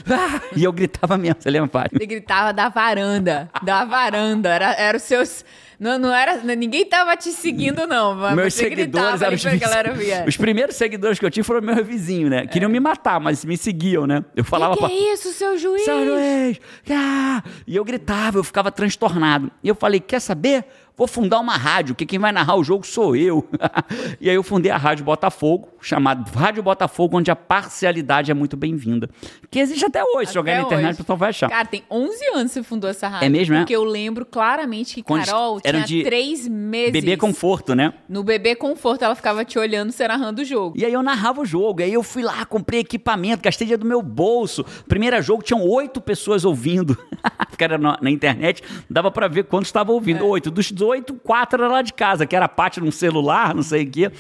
ah. E eu gritava mesmo, você lembra, Fábio? Você gritava da varanda, da varanda. Era, era os seus. Não, não era. Ninguém tava te seguindo, não. Mas Meus você seguidores eram os, vizinhos. galera ver. os primeiros seguidores que eu tive foram meu vizinho, né? Queriam me matar, mas me seguiam, né? Eu falava que, que pra... é isso, seu juiz? Seu juiz! Ah! E eu gritava, eu ficava transtornado. E eu falei, quer saber? Vou fundar uma rádio, que quem vai narrar o jogo sou eu. e aí eu fundei a Rádio Botafogo, chamada Rádio Botafogo, onde a parcialidade é muito bem-vinda. Que existe até hoje, se jogar Até na internet, o pessoal vai achar. Cara, tem 11 anos que você fundou essa rádio. É mesmo, é? Porque eu lembro claramente que Quando Carol tinha de três meses. Bebê conforto, né? No bebê conforto, ela ficava te olhando, você narrando o jogo. E aí eu narrava o jogo. E aí eu fui lá, comprei equipamento, gastei dinheiro do meu bolso. Primeiro jogo tinham oito pessoas ouvindo. Porque era na, na internet, dava pra ver quantos estavam ouvindo. Oito. Dos oito, quatro era lá de casa, que era parte num celular, não sei o quê.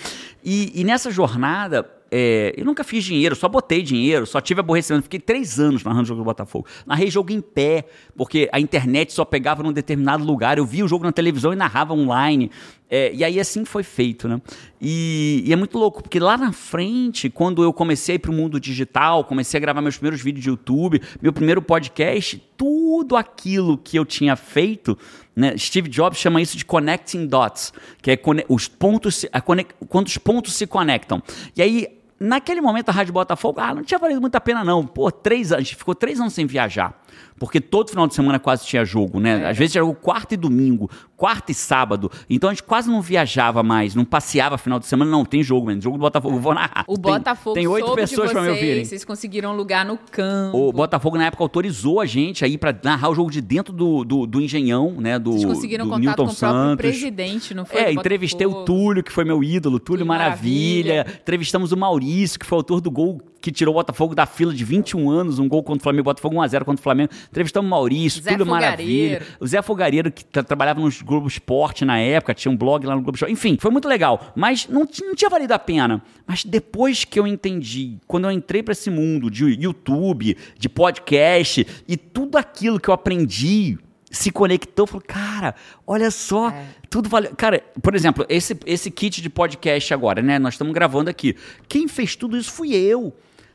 E, e nessa jornada. é, eu nunca fiz dinheiro, só botei dinheiro, só tive aborrecimento. Fiquei três anos narrando o jogo do Botafogo. Narrei jogo em pé, porque a internet só pegava num determinado lugar. Eu via o jogo na televisão e narrava online. É, e aí assim foi feito, né? E, e é muito louco, porque lá na frente, quando eu comecei para o mundo digital, comecei a gravar meus primeiros vídeos de YouTube, meu primeiro podcast, tudo aquilo que eu tinha feito, né? Steve Jobs chama isso de connecting dots, que é os pontos, se- a cone- quando os pontos se conectam. E aí Naquele momento, a Rádio Botafogo, ah, não tinha valido muito a pena, não. Pô, três anos, a gente ficou três anos sem viajar. Porque todo final de semana quase tinha jogo, né? Às vezes era jogo quarta e domingo, quarta e sábado. Então a gente quase não viajava mais, não passeava final de semana, não. Tem jogo, mano. Jogo do Botafogo, eu vou narrar. O Tem- Botafogo Tem oito pessoas pra me ouvirem. Vocês conseguiram lugar no campo. O Botafogo, na época, autorizou a gente aí pra narrar o jogo de dentro do, do, do Engenhão, né? Do, Vocês conseguiram do contato Newton com o próprio Santos. presidente, não foi? É, entrevistei o? Túlio, que foi meu ídolo, Túlio, Túlio Maravilha. Maravilha. Entrevistamos o Maurício, que foi autor do gol que tirou o Botafogo da fila de 21 anos, um gol contra o Flamengo, Botafogo 1x0 contra o Flamengo. Entrevistamos o Maurício, Zé Túlio. Maravilha. O Zé Fogareiro, que tra- trabalhava nos Globo Esporte na época, tinha um blog lá no Globo Esporte. Enfim, foi muito legal. Mas não, não tinha valido a pena. Mas depois que eu entendi, quando eu entrei para esse mundo de YouTube, de podcast e tudo aquilo que eu aprendi se conectou, falou, cara, olha só, É. tudo valeu. Cara, por exemplo, esse, esse kit de podcast agora, né? Nós estamos gravando aqui. Quem fez tudo isso fui eu.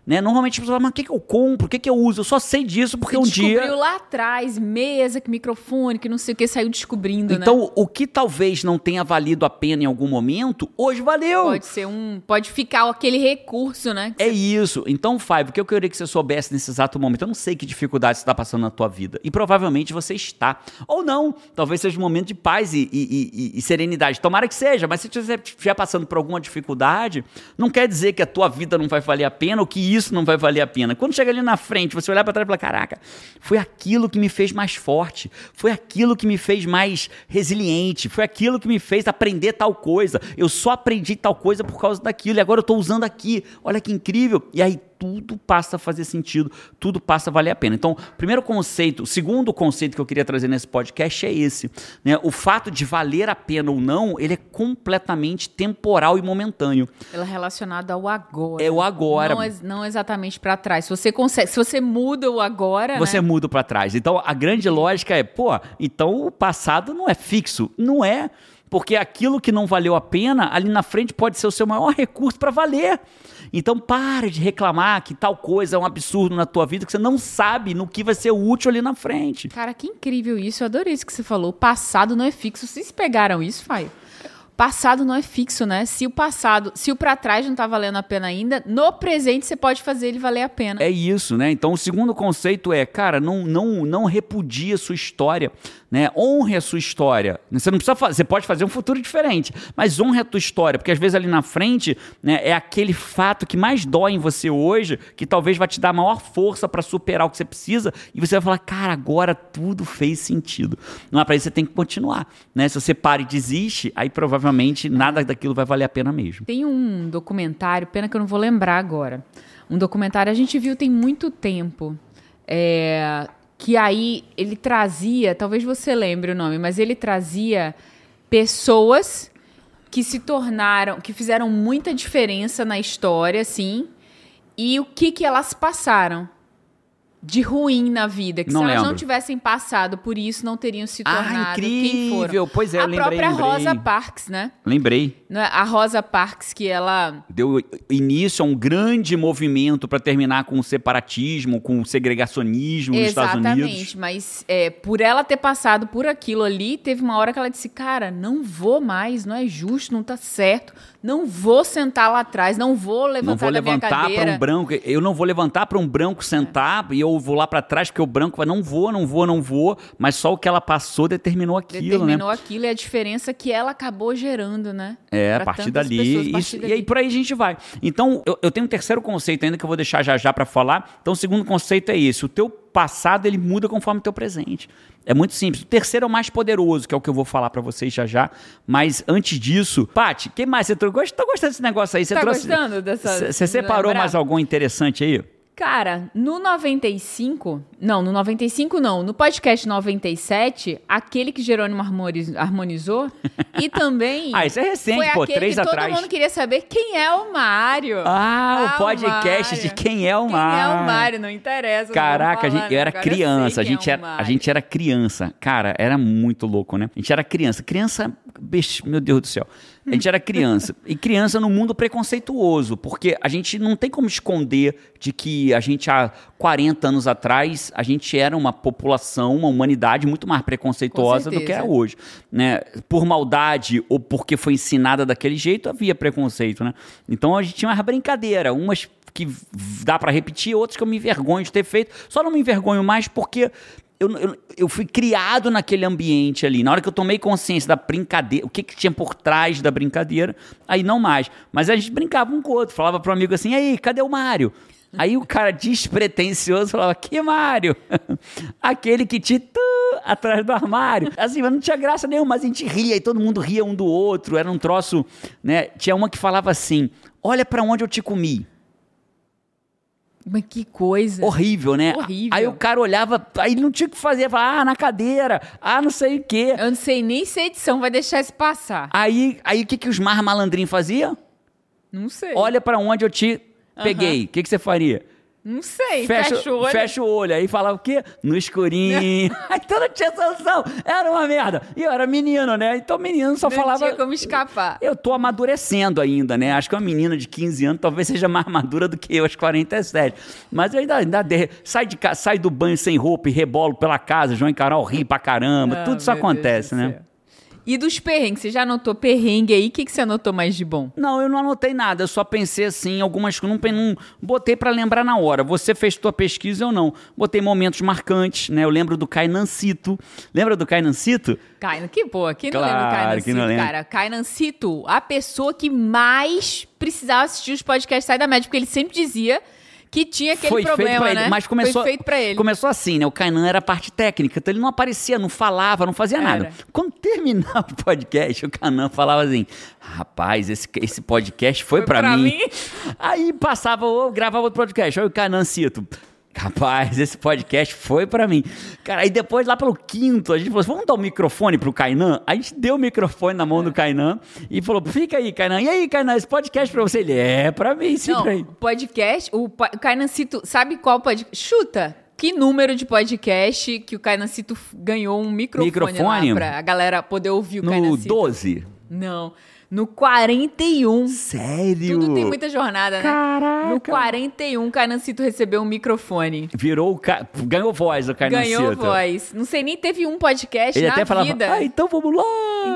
Né? Normalmente as pessoas falam, mas o que, que eu compro? O que, que eu uso? Eu só sei disso porque Você um descobriu dia. lá atrás, mesa, que microfone, que não sei o que, saiu descobrindo, né? Então, o que talvez não tenha valido a pena em algum momento, hoje valeu. Pode ser um. Pode ficar aquele recurso, né? É isso. Então, Fábio, o que eu queria que você soubesse nesse exato momento? Eu não sei que dificuldade você está passando na tua vida. E provavelmente você está. Ou não. Talvez seja um momento de paz e, e- e- e serenidade. Tomara que seja, mas se você estiver passando por alguma dificuldade, não quer dizer que a tua vida não vai valer a pena ou que isso não vai valer a pena. Quando chega ali na frente, você olhar para trás e falar: caraca, foi aquilo que me fez mais forte. Foi aquilo que me fez mais resiliente. Foi aquilo que me fez aprender tal coisa. Eu só aprendi tal coisa por causa daquilo. E agora eu estou usando aqui. Olha que incrível. E aí tudo passa a fazer sentido, tudo passa a valer a pena. Então, primeiro conceito, o segundo conceito que eu queria trazer nesse podcast é esse. Né? O fato de valer a pena ou não, ele é completamente temporal e momentâneo. Ele é relacionado ao agora. É o agora. Não, não exatamente para trás. Se você consegue, se você muda o agora, você né? muda para trás. Então, a grande lógica é, pô, então o passado não é fixo, não é porque aquilo que não valeu a pena, ali na frente pode ser o seu maior recurso para valer. Então pare de reclamar que tal coisa é um absurdo na tua vida que você não sabe no que vai ser útil ali na frente. Cara, que incrível isso. Eu adorei isso que você falou. O passado não é fixo. Vocês pegaram isso, Faio? Passado não é fixo, né? Se o passado, se o para trás não tá valendo a pena ainda, no presente você pode fazer ele valer a pena. É isso, né? Então o segundo conceito é, cara, não não não repudie a sua história né? Honre a sua história. Você não precisa fazer, você pode fazer um futuro diferente, mas honre a tua história, porque às vezes ali na frente, né, é aquele fato que mais dói em você hoje, que talvez vai te dar maior força para superar o que você precisa, e você vai falar, cara, agora tudo fez sentido. Não é para isso você tem que continuar, né? Se você para e desiste, aí provavelmente nada daquilo vai valer a pena mesmo. Tem um documentário, pena que eu não vou lembrar agora. Um documentário a gente viu tem muito tempo. É, que aí ele trazia, talvez você lembre o nome, mas ele trazia pessoas que se tornaram, que fizeram muita diferença na história, assim, e o que que elas passaram de ruim na vida, que não se elas lembro. não tivessem passado por isso, não teriam se Ah, tornado quem incrível! foram. Pois é, a lembrei, própria lembrei. Rosa Parks, né? Lembrei. É? A Rosa Parks que ela Deu início a um grande movimento para terminar com o separatismo, com o segregacionismo nos Estados Unidos. Exatamente, mas é, por ela ter passado por aquilo ali, teve uma hora que ela disse: Cara, não vou mais, não é justo, não tá certo, não vou sentar lá atrás, não vou levantar Não vou levantar para um branco. Eu não vou levantar para um branco sentar e eu vou lá para trás porque o branco vai, não vou, não vou, não vou. Mas só o que ela passou determinou aquilo, Determinou né? aquilo e a diferença que ela acabou gerando, né? É, Pra a partir dali. pessoas, a isso- partir e dali. aí por aí a gente vai. Então, eu, eu tenho um terceiro conceito ainda que eu vou deixar já já para falar. Então, o segundo conceito é esse: o teu passado ele muda conforme o teu presente. É muito simples. O terceiro é o mais poderoso, que é o que eu vou falar para vocês já já. Mas antes disso, Paty, que mais você trouxe? Tô gostando desse negócio aí. Você Tá trouxe. gostando dessa- Você separou lembrar? mais algum interessante aí? Cara, no 95, não, no 95 não, no podcast 97, aquele que Jerônimo harmoniz- harmonizou, e também... Ah, isso é recente, foi pô, aquele três que atrás. todo mundo queria saber quem é o Mário. Ah, o podcast Mário. de quem é o Quem Mário. é o Mário, não interessa. não Caraca, a vou gente, eu era criança, a quem é gente o era, a gente era criança. Cara, era muito louco, né? A gente era criança. Criança, bicho, meu Deus do céu. A gente era criança. E criança no mundo preconceituoso, porque a gente não tem como esconder de que a gente há 40 anos atrás, a gente era uma população, uma humanidade muito mais preconceituosa do que é hoje, né? Por maldade ou porque foi ensinada daquele jeito, havia preconceito, né? Então a gente tinha uma brincadeira, umas que dá pra repetir, outras que eu me envergonho de ter feito. Só não me envergonho mais porque eu, eu, eu fui criado naquele ambiente ali. Na hora que eu tomei consciência da brincadeira, o que, que tinha por trás da brincadeira, aí não mais. Mas a gente brincava um com o outro, falava pro amigo assim: aí, cadê o Mário? Aí o cara despretensioso falava: Que Mário? Aquele que te tu, atrás do armário. Assim, mas não tinha graça nenhuma, mas a gente ria e todo mundo ria um do outro. Era um troço, né? Tinha uma que falava assim: Olha pra onde eu te comi. Mas que coisa. Horrível, né? Horrível. Aí o cara olhava, aí não tinha o que fazer, falava, ah, na cadeira, ah, não sei o quê. Eu não sei nem se a edição vai deixar isso passar. Aí, aí o que, que os mais malandrinhos faziam? Não sei. Olha pra onde eu te peguei. O que, que você faria? Não sei. Fecha, Fecha, o olho. fecha o olho. Aí falava o quê? No escurinho. então não tinha solução. Era uma merda. E eu era menino, né? Então menino só não falava. tinha como escapar. Eu tô amadurecendo ainda, né? Acho que uma menina de 15 anos talvez seja mais madura do que eu, aos 47. Mas eu ainda, ainda de- sai, de, sai do banho sem roupa e rebolo pela casa, João e Carol ri pra caramba. Ah, Tudo isso Deus acontece, do né? E dos perrengues? Você já anotou perrengue aí? O que, que você anotou mais de bom? Não, eu não anotei nada, eu só pensei assim, algumas coisas, não, não botei pra lembrar na hora. Você fez tua pesquisa ou não? Botei momentos marcantes, né? Eu lembro do Cainancito. Lembra do Cainancito? Kainan, que boa. Quem não Claro, lembra do Kainan quem não Cito, lembra. cara? Kainan Cito, a pessoa que mais precisava assistir os podcasts Sai da Média, porque ele sempre dizia Que tinha aquele foi feito problema, ele, né? mas começou, Foi feito pra ele. começou assim, né? O Kainan era parte técnica, então ele não aparecia, não falava, não fazia nada. Era. Quando terminava o podcast, o Kainan falava assim: rapaz, esse, esse podcast foi, Foi pra, pra mim. mim. Aí passava, ou gravava outro podcast, aí o Kainan cito. Rapaz, esse podcast foi pra mim. Cara, aí depois, lá pelo quinto, a gente falou assim: vamos dar o microfone pro Kainan? A gente deu o microfone na mão do Kainan e falou: fica aí, Kainan. E aí, Kainan, esse podcast pra você? Ele é pra mim, sim, Não, pra mim. podcast, o o Kainancito, sabe qual podcast? Chuta! Que número de podcast que o Kainancito f- ganhou um microfone, Microfone? pra a galera poder ouvir o No Kainancito? 12. Não, no 41. Sério? Tudo tem muita jornada, né? Caraca. No 41, o Kainancito recebeu um microfone. Virou o ca... ganhou voz o Kainan Ganhou voz. Não sei nem teve um podcast Ele na até falava: vida. "Ah, então vamos lá".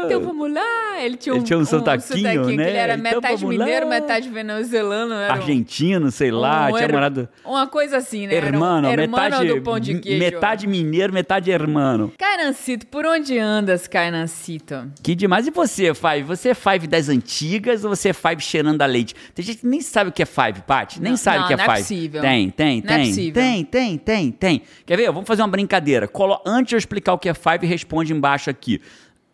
Então vamos lá. Ele tinha um, Ele tinha um sotaquinho, que né? ele era Então metade vamos lá. mineiro, metade venezuelano. Um- Argentino, sei lá, um tinha morado Uma coisa assim, né? Era um hermano, hermano metade do pão de queijo. metade mineiro, metade hermano. Kainancito, por onde andas, Kainancito? Que demais. E você, Five? Você é Five das antigas ou você é Five cheirando a leite? Tem gente que nem sabe o que é Five, Paty. Nem Não, sabe não, o que é não é Five. possível. Tem, tem, Não é tem. possível. tem, tem, tem, tem. Quer ver? Vamos fazer uma brincadeira. Colo... Antes de eu explicar o que é Five, responde embaixo aqui.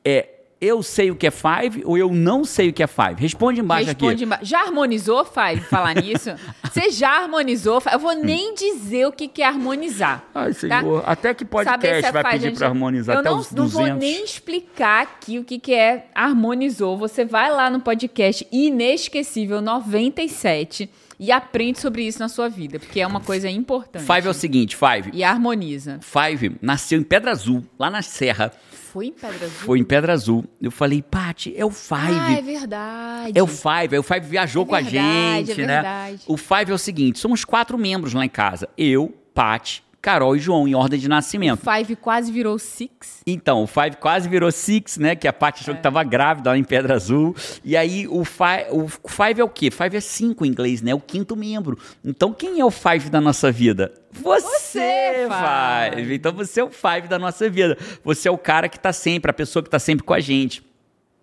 É, eu sei o que é Five ou eu não sei o que é Five? Responde embaixo Responde aqui. embaixo. Já harmonizou, Five, falar nisso? Você já harmonizou? Eu vou nem dizer o que é harmonizar. Ai, tá? senhor. Até que podcast Saber se é vai Five, pedir gente, pra harmonizar? Eu Até não, os não 200. vou nem explicar aqui o que, que é harmonizou. Você vai lá no podcast Inesquecível 97 e aprende sobre isso na sua vida, porque é uma coisa importante. Five é o seguinte, Five. E harmoniza. Five nasceu em Pedra Azul, lá na Serra. Foi em Pedra Azul? Foi em Pedra Azul. Eu falei, Paty, é o Five. Ah, é verdade. É o Five, aí o Five viajou É com a verdade, gente, é né? verdade. O Five é o seguinte: somos quatro membros lá em casa. Eu, Paty, Carol e João, em ordem de nascimento. Five quase virou Six. Então, o Five quase virou Six, né? Que a Paty achou que tava grávida lá em Pedra Azul. E aí, o Five, o Five é o quê? Five é cinco em inglês, né? É o quinto membro. Então, quem é o Five da nossa vida? Você, Você, Five. Five. Então, você é o Five da nossa vida. Você é o cara que tá sempre, a pessoa que tá sempre com a gente.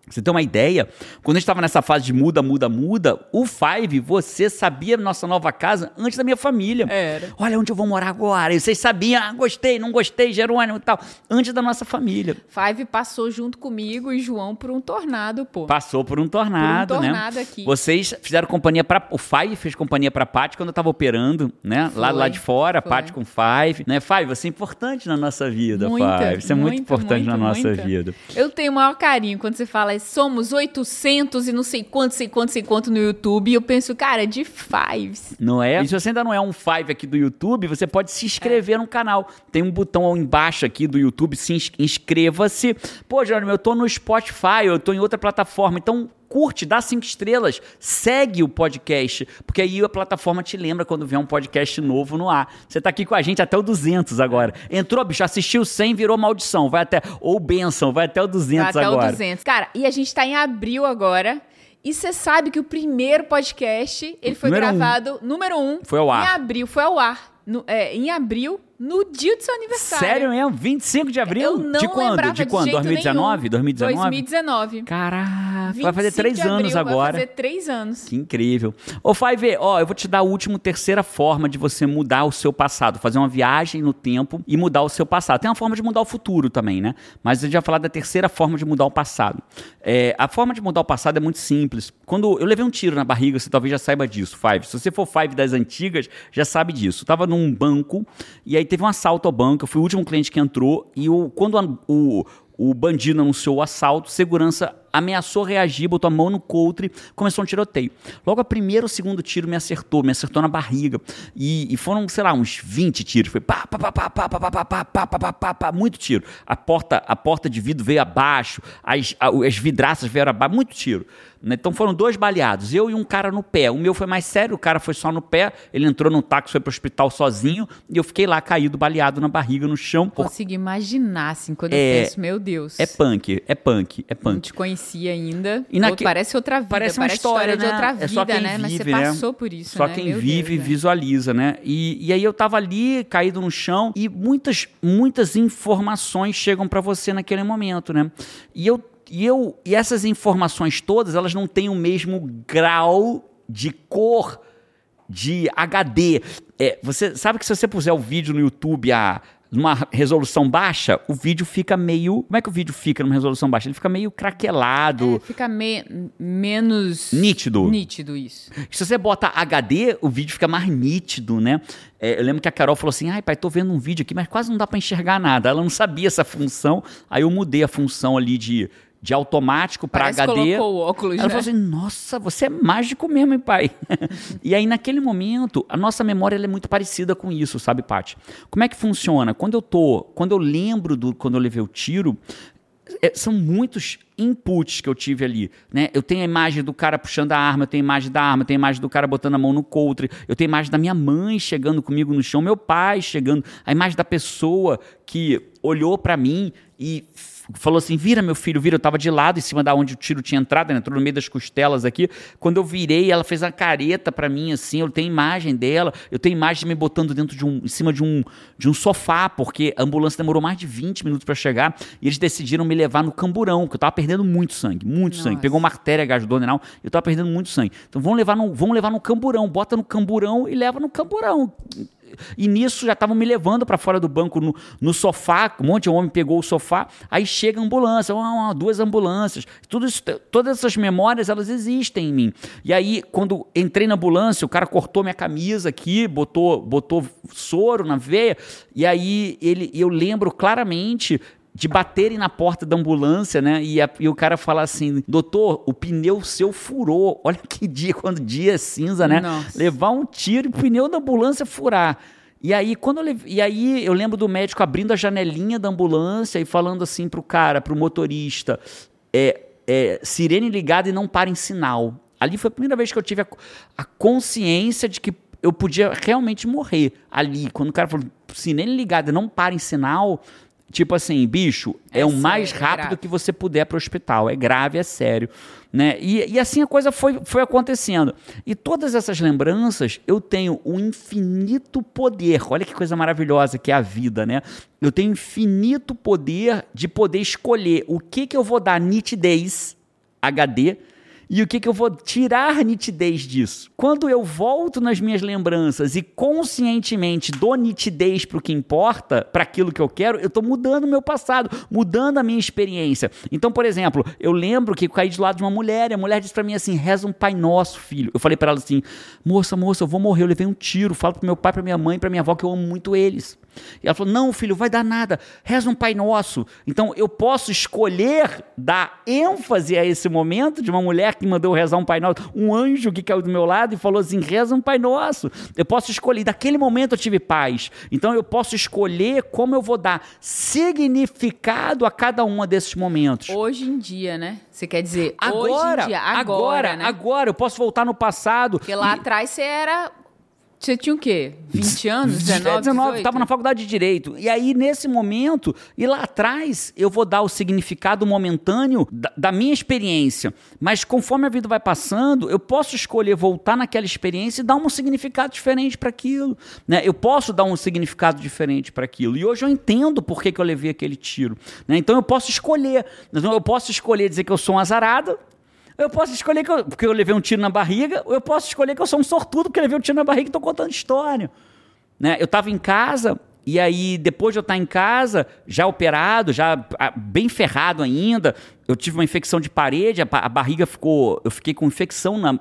Você tem uma ideia? Quando a gente estava nessa fase de muda, muda, muda, o Five, você sabia nossa nova casa antes da minha família. Era. Olha onde eu vou morar agora. E vocês sabiam, ah, gostei, não gostei, Jerônimo e tal. Antes da nossa família. Five passou junto comigo e João por um tornado, pô. Passou por um tornado, Por um né? tornado aqui. Vocês fizeram companhia para O Five fez companhia pra Paty quando eu tava operando, né? Lá, Foi, lá de fora, foi. Paty com Five. Né? Five, você é importante na nossa vida, Muita, Five. Você é muito, muito, importante na muito, nossa muita. vida. Eu tenho o maior carinho quando você fala somos 800 e não sei quanto, sei quanto, sei quanto no YouTube. E eu penso, cara, de fives. Não é? E se você ainda não é um Five aqui do YouTube, você pode se inscrever no canal. Tem um botão aí embaixo aqui do YouTube, se ins- inscreva-se. Pô, Jerônimo, eu tô no Spotify, eu tô em outra plataforma, então curte, dá cinco estrelas, segue o podcast, porque aí a plataforma te lembra quando vier um podcast novo no ar. Você tá aqui com a gente até o 200 agora. Entrou, bicho, assistiu 100, virou maldição, vai até, ou benção, vai até o 200 Até agora. o 200. Cara, e a gente tá em abril agora. E você sabe que o primeiro podcast, ele foi Número um. gravado, número um, Foi ao ar. Em abril, foi ao ar. No- é, em abril, no dia do seu aniversário. Sério mesmo? 25 de abril? Eu não de quando? de quando? jeito 2019? nenhum. 2019? 2019. Caraca, vai fazer 25 três de anos agora. Vai fazer três anos. Que incrível. Ô, Five, ó, eu vou te dar a última, terceira forma de você mudar o seu passado. Fazer uma viagem no tempo e mudar o seu passado. Tem uma forma de mudar o futuro também, né? Mas a gente vai falar da terceira forma de mudar o passado. É, a forma de mudar o passado é muito simples. Quando eu levei um tiro na barriga, você talvez já saiba disso, Five. Se você for Five das antigas, já sabe disso. Eu tava num banco e aí teve um assalto ao banco. Eu fui o último cliente que entrou e o, quando a- o, o bandido anunciou o assalto, segurança ameaçou reagir, botou a mão no coutre, começou um tiroteio. Logo, a primeiro ou segundo tiro me acertou, me acertou na barriga. E, e foram, sei lá, uns 20 tiros. Foi pá, pá, pá, pá, pá, pá, pá, pá, pá, pá, pá, pá, pá, muito tiro. A porta, a porta de vidro veio abaixo, as, as vidraças vieram abaixo, muito tiro. né? Então foram dois baleados, eu e um cara no pé. O meu foi mais sério, o cara foi só no pé, ele entrou no táxi, foi pro hospital sozinho, e eu fiquei lá caído, baleado na barriga, no chão. Consigo imaginar, assim, quando É- eu penso, meu Deus. É punk, é punk, é Não punk. te conhecia ainda. E naque- Parece outra vida. Parece uma história, de né? outra vida, é só quem né? Mas vive, você né? passou por isso, Só né? quem Meu vive Deus, né? visualiza, né? E, e aí eu tava ali, caído no chão, e muitas, muitas informações chegam pra você naquele momento, né? E eu, e eu, e essas informações todas, elas não têm o mesmo grau de cor de HD. É, você sabe que se você puser o vídeo no YouTube a numa resolução baixa, o vídeo fica meio. Como é que o vídeo fica numa resolução baixa? Ele fica meio craquelado. É, fica me menos. Nítido. Nítido, isso. Se você bota HD, o vídeo fica mais nítido, né? É, eu lembro que a Carol falou assim: ai, pai, tô vendo um vídeo aqui, mas quase não dá para enxergar nada. Ela não sabia essa função. Aí eu mudei a função ali de de automático para HD. colocou o óculos, Ela né? falou assim: "Nossa, você é mágico mesmo, hein, pai?" e aí naquele momento, a nossa memória é muito parecida com isso, sabe, Paty? Como é que funciona? Quando eu tô, quando eu lembro do quando eu levei o tiro, é, são muitos inputs que eu tive ali, né? Eu tenho a imagem do cara puxando a arma, eu tenho a imagem da arma, eu tenho a imagem do cara botando a mão no coutre, eu tenho a imagem da minha mãe chegando comigo no chão, meu pai chegando, a imagem da pessoa que olhou para mim e falou assim: vira, meu filho, vira. Eu estava de lado, em cima da onde o tiro tinha entrado, né? entrou no meio das costelas aqui. Quando eu virei, ela fez uma careta para mim, assim. Eu tenho imagem dela, eu tenho imagem de me botando dentro de um, em cima de um, de um sofá, porque a ambulância demorou mais de 20 minutos para chegar e eles decidiram me levar no camburão, porque eu estava perdendo muito sangue, muito Nossa. sangue. Pegou uma artéria gastrodenal, eu estava perdendo muito sangue. Então vamos levar no, vamos levar no camburão, bota no camburão e leva no camburão. E nisso já estavam me levando para fora do banco no, no, sofá, um monte de homem pegou o sofá, aí chega a ambulância, uma, duas ambulâncias. Tudo isso, todas essas memórias, elas existem em mim. E aí, quando entrei na ambulância, o cara cortou minha camisa aqui, botou, botou soro na veia, e aí ele, eu lembro claramente de baterem na porta da ambulância, né? E, a, e, o cara falar assim: doutor, o pneu seu furou. Olha que dia, quando dia é cinza, né? Nossa. Levar um tiro e o pneu da ambulância furar. E aí, quando eu, e aí eu lembro do médico abrindo a janelinha da ambulância e falando assim pro cara, pro motorista: é, é, sirene ligada e não para em sinal. Ali foi a primeira vez que eu tive a, a consciência de que eu podia realmente morrer ali. Quando o cara falou, sirene ligada e não para em sinal, Tipo assim, bicho, é, é o mais rápido é que você puder para o hospital. É grave, é sério. Né? E, e, assim a coisa foi, foi acontecendo. E todas essas lembranças, eu tenho um infinito poder. Olha que coisa maravilhosa que é a vida, né? Eu tenho infinito poder de poder escolher o que, que eu vou dar nitidez, HD, e o que, que eu vou tirar nitidez disso? Quando eu volto nas minhas lembranças e conscientemente dou nitidez para o que importa, para aquilo que eu quero, eu estou mudando o meu passado, mudando a minha experiência. Então, por exemplo, eu lembro que eu caí do lado de uma mulher e a mulher disse para mim assim: reza um Pai Nosso, filho. Eu falei para ela assim: moça, moça, eu vou morrer. Eu levei um tiro. Falo para meu pai, para minha mãe, para minha avó que eu amo muito eles. E ela falou: Não, filho, vai dar nada. Reza um Pai Nosso. Então eu posso escolher dar ênfase a esse momento de uma mulher que mandou rezar um Pai Nosso, um anjo que caiu do meu lado e falou assim: Reza um Pai Nosso. Eu posso escolher. Daquele momento eu tive paz. Então eu posso escolher como eu vou dar significado a cada um desses momentos. Hoje em dia, né? Você quer dizer, agora, hoje em dia, agora, agora, né? agora eu posso voltar no passado. Porque lá e... atrás você era você tinha o quê? 20 anos? 19? 19, estava na faculdade de Direito. E aí, nesse momento, e lá atrás, eu vou dar o significado momentâneo da, da, minha experiência. Mas conforme a vida vai passando, eu posso escolher voltar naquela experiência e dar um significado diferente para aquilo. Né? Eu posso dar um significado diferente para aquilo. E hoje eu entendo por que, que eu levei aquele tiro. Né? Então eu posso escolher. Então, eu posso escolher dizer que eu sou um azarado eu posso escolher que eu, porque eu levei um tiro na barriga, ou eu posso escolher que eu sou um sortudo porque eu levei um tiro na barriga e estou contando história. Né? Eu estava em casa, e aí, depois de eu estar em casa, já operado, já ah, bem ferrado ainda, eu tive uma infecção de parede, a, barriga ficou. Eu fiquei com infecção na.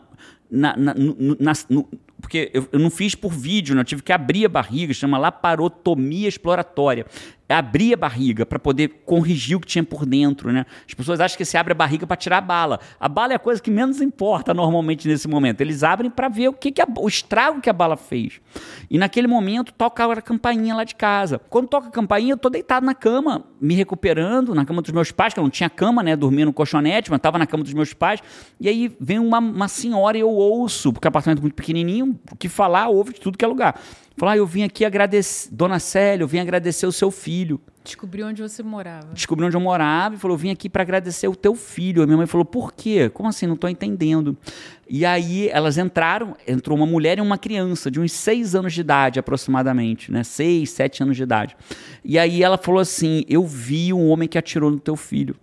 na, na, na no, porque eu, eu, não fiz por vídeo, né? eu tive que abrir a barriga, chama laparotomia exploratória abrir a barriga para poder corrigir o que tinha por dentro, né? As pessoas acham que se abre a barriga para tirar a bala. A bala é a coisa que menos importa normalmente nesse momento. Eles abrem para ver o que, que a, o estrago que a bala fez. E naquele momento toca a campainha lá de casa. Quando toca a campainha, eu tô deitado na cama, me recuperando, na cama dos meus pais, que eu não tinha cama, né? Dormia no colchonete, mas estava na cama dos meus pais. E aí vem uma, uma senhora e eu ouço, porque o apartamento é muito pequenininho, o que falar, ouve de tudo que é lugar. Falou, ah, eu vim aqui agradecer, Dona Célia, eu vim agradecer o seu filho. Descobriu onde você morava. Descobriu onde eu morava e falou, eu vim aqui para agradecer o teu filho. A minha mãe falou, por quê? Como assim? Não estou entendendo. E aí elas entraram, entrou uma mulher e uma criança de uns seis anos de idade aproximadamente, né? Seis, sete anos de idade. E aí ela falou assim, eu vi um homem que atirou no teu filho.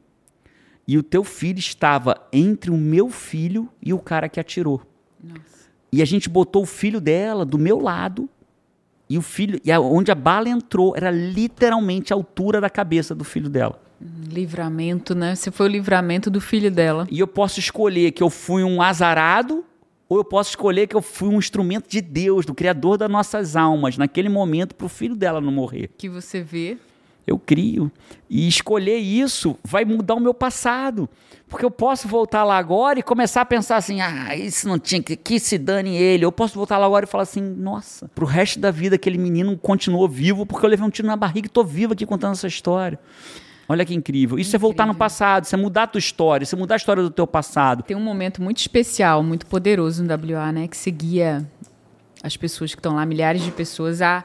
E o teu filho estava entre o meu filho e o cara que atirou. Nossa. E a gente botou o filho dela do meu lado. E o filho, e onde a bala entrou, era literalmente a altura da cabeça do filho dela. Livramento, né? Você foi o livramento do filho dela. E eu posso escolher que eu fui um azarado ou eu posso escolher que eu fui um instrumento de Deus, do Criador das nossas almas, naquele momento, para o filho dela não morrer. Que você vê. Eu crio. E escolher isso vai mudar o meu passado. Porque eu posso voltar lá agora e começar a pensar assim: ah, isso não tinha que, que se dane ele. Eu posso voltar lá agora e falar assim: nossa, pro resto da vida aquele menino continuou vivo porque eu levei um tiro na barriga e tô vivo aqui contando essa história. Olha que incrível. Isso incrível. é voltar no passado, isso é mudar a tua história, isso é mudar a história do teu passado. Tem um momento muito especial, muito poderoso no WA, né? Que seguia as pessoas que estão lá, milhares de pessoas, a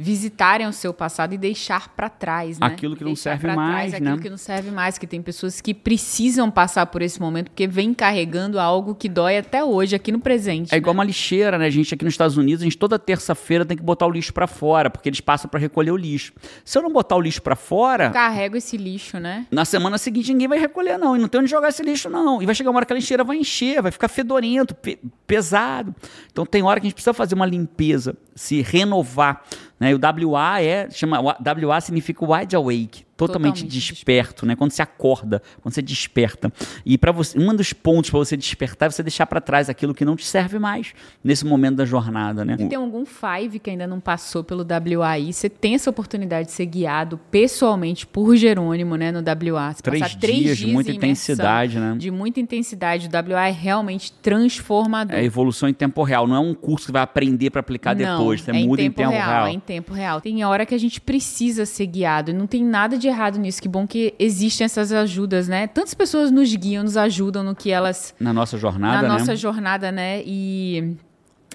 visitarem o seu passado e deixar para trás, né? Aquilo que não serve mais, trás, né? Aquilo que não serve mais, que tem pessoas que precisam passar por esse momento porque vem carregando algo que dói até hoje aqui no presente. É né? igual uma lixeira, né? A gente aqui nos Estados Unidos, a gente toda terça-feira tem que botar o lixo para fora, porque eles passam para recolher o lixo. Se eu não botar o lixo para fora, eu carrego esse lixo, né? Na semana seguinte ninguém vai recolher não, e não tem onde jogar esse lixo não. E vai chegar uma hora que a lixeira vai encher, vai ficar fedorento, pe pesado. Então tem hora que a gente precisa fazer uma limpeza, se renovar. Né? E o WA é, chama, WA significa wide awake, totalmente, totalmente desperto, né? Quando você acorda, quando você desperta. E para você, um dos pontos para você despertar é você deixar para trás aquilo que não te serve mais nesse momento da jornada, né? E tem algum five que ainda não passou pelo WAI? Você tem essa oportunidade de ser guiado pessoalmente por Jerônimo, né, no WA. Você três, dias, três dias de muita intensidade, né? De muita intensidade. O WA é realmente transformador. É evolução em tempo real. Não é um curso que vai aprender para aplicar não, depois. Você é muda em tempo, em tempo real. real. É em tempo real. Tem hora que a gente precisa ser guiado. E não tem nada de errado nisso. Que bom que existem essas ajudas, né? Tantas pessoas nos guiam, nos ajudam no que elas. Na nossa jornada, Na né? nossa jornada, né? E.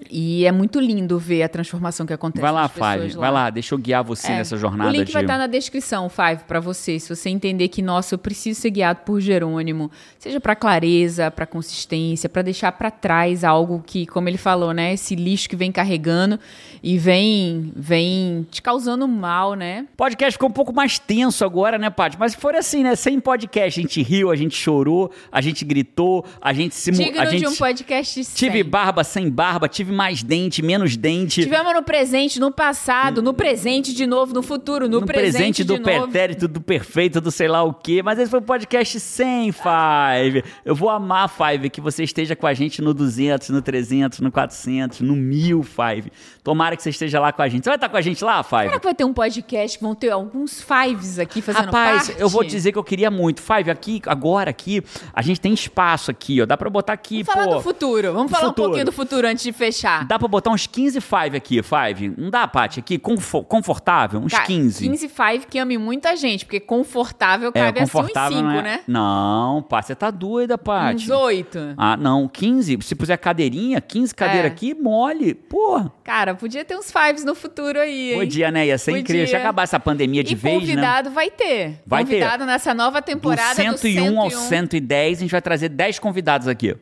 E é muito lindo ver a transformação que acontece. Vai lá, Five. Lá. Vai lá, deixa eu guiar você é. nessa jornada. O link de... vai estar na descrição, Five, para você. Se você entender que, nossa, eu preciso ser guiado por Jerônimo, seja para clareza, para consistência, para deixar para trás algo que, como ele falou, né, esse lixo que vem carregando e vem vem te causando mal, né? O podcast ficou um pouco mais tenso agora, né, Paty? Mas se for assim, né, sem podcast, a gente riu, a gente chorou, a gente gritou, a gente se Digno a gente de um podcast sem. Tive barba sem barba, tive mais dente, menos dente. Tivemos no presente, no passado, no presente de novo, no futuro, no, no presente, presente do pretérito, do perfeito, do sei lá o quê. Mas esse foi o podcast sem Five. Eu vou amar Five, que você esteja com a gente no 200, no 300, no 400, no 1000 Five. Tomara que você esteja lá com a gente. Você vai estar com a gente lá, Five? Será que vai ter um podcast que vão ter alguns Fives aqui fazendo Rapaz, parte? eu vou dizer que eu queria muito. Five, aqui, agora aqui, a gente tem espaço aqui, ó. Dá pra botar aqui, Vamos pô. falar do futuro. Vamos falar futuro. um pouquinho do futuro antes de fechar. Dá pra botar uns 15 Five aqui, Five. Não dá, Paty? Aqui, confortável, uns Cara, 15. 15 Five que ame muita gente, porque confortável é, cabe é, confortável assim uns 5, é... né? Não, Paty, você tá doida, Paty. Uns 8. Ah, não, 15. Se puser cadeirinha, 15 cadeira é. aqui, mole. Porra. Cara, podia ter uns Fives no futuro aí, hein? Podia, né? Ia ser Podia. incrível. Se acabar essa pandemia de e vez, convidado né? vai ter. Vai convidado ter. nessa nova temporada do 101, do 101 ao 110, a gente vai trazer 10 convidados aqui.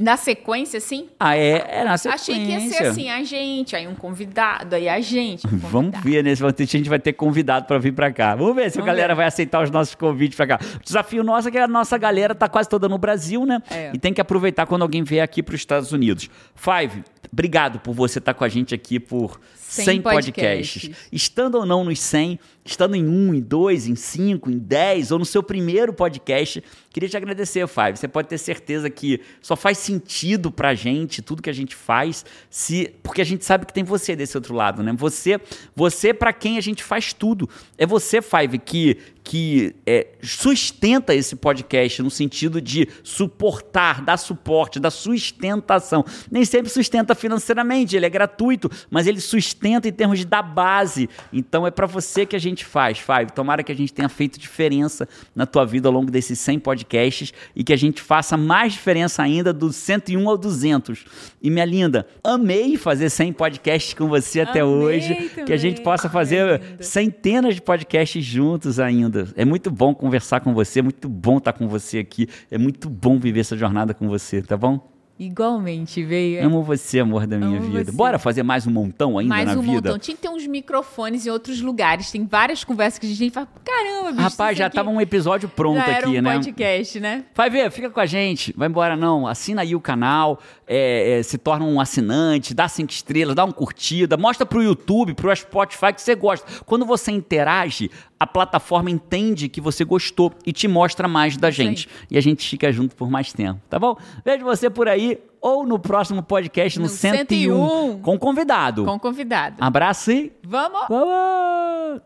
Na sequência, sim? Ah, é? É na sequência. Achei que ia ser assim, a gente, aí um convidado, aí a gente. Um Vamos ver, né? A gente vai ter convidado para vir para cá. Vamos ver se Vamos a galera ver. vai aceitar os nossos convites para cá. O desafio nosso é que a nossa galera tá quase toda no Brasil, né? É. E tem que aproveitar quando alguém vier aqui para os Estados Unidos. Five, obrigado por você estar tá com a gente aqui por 100, 100 podcasts. podcasts. Estando ou não nos 100, estando em um, em dois, em cinco, em dez, ou no seu primeiro podcast, queria te agradecer, Five. Você pode ter certeza que só faz sentido pra gente tudo que a gente faz, se porque a gente sabe que tem você desse outro lado, né? Você, você para quem a gente faz tudo. É você, Five, que que é, sustenta esse podcast no sentido de suportar, dar suporte, dar sustentação. Nem sempre sustenta financeiramente, ele é gratuito, mas ele sustenta em termos de dar base. Então é para você que a gente faz, Five. Tomara que a gente tenha feito diferença na tua vida ao longo desses 100 podcasts e que a gente faça mais diferença ainda do 101 ao 200. E minha linda, amei fazer 100 podcasts com você até amei hoje, também. que a gente possa fazer centenas de podcasts juntos ainda. É muito bom conversar com você, é muito bom estar com você aqui, é muito bom viver essa jornada com você, tá bom? Igualmente, veio. Amo você, amor da minha Amo vida. você. Bora fazer mais um montão ainda Mais na um vida? montão. Tinha que ter uns microfones em outros lugares. Tem várias conversas que a gente fala, caramba, bicho. Rapaz, já aqui tava um episódio pronto já era aqui, um né? podcast, né? Vai ver, fica com a gente. Vai embora, não. Assina aí o canal, é, é, se torna um assinante, dá cinco estrelas, dá uma curtida, mostra pro YouTube, pro Spotify que você gosta. Quando você interage, a plataforma entende que você gostou e te mostra mais da aí. gente. E a gente fica junto por mais tempo, tá bom? Vejo você por aí ou no próximo podcast no, No 101, 101. com convidado. Com convidado. Abraço e Vamos! vamos!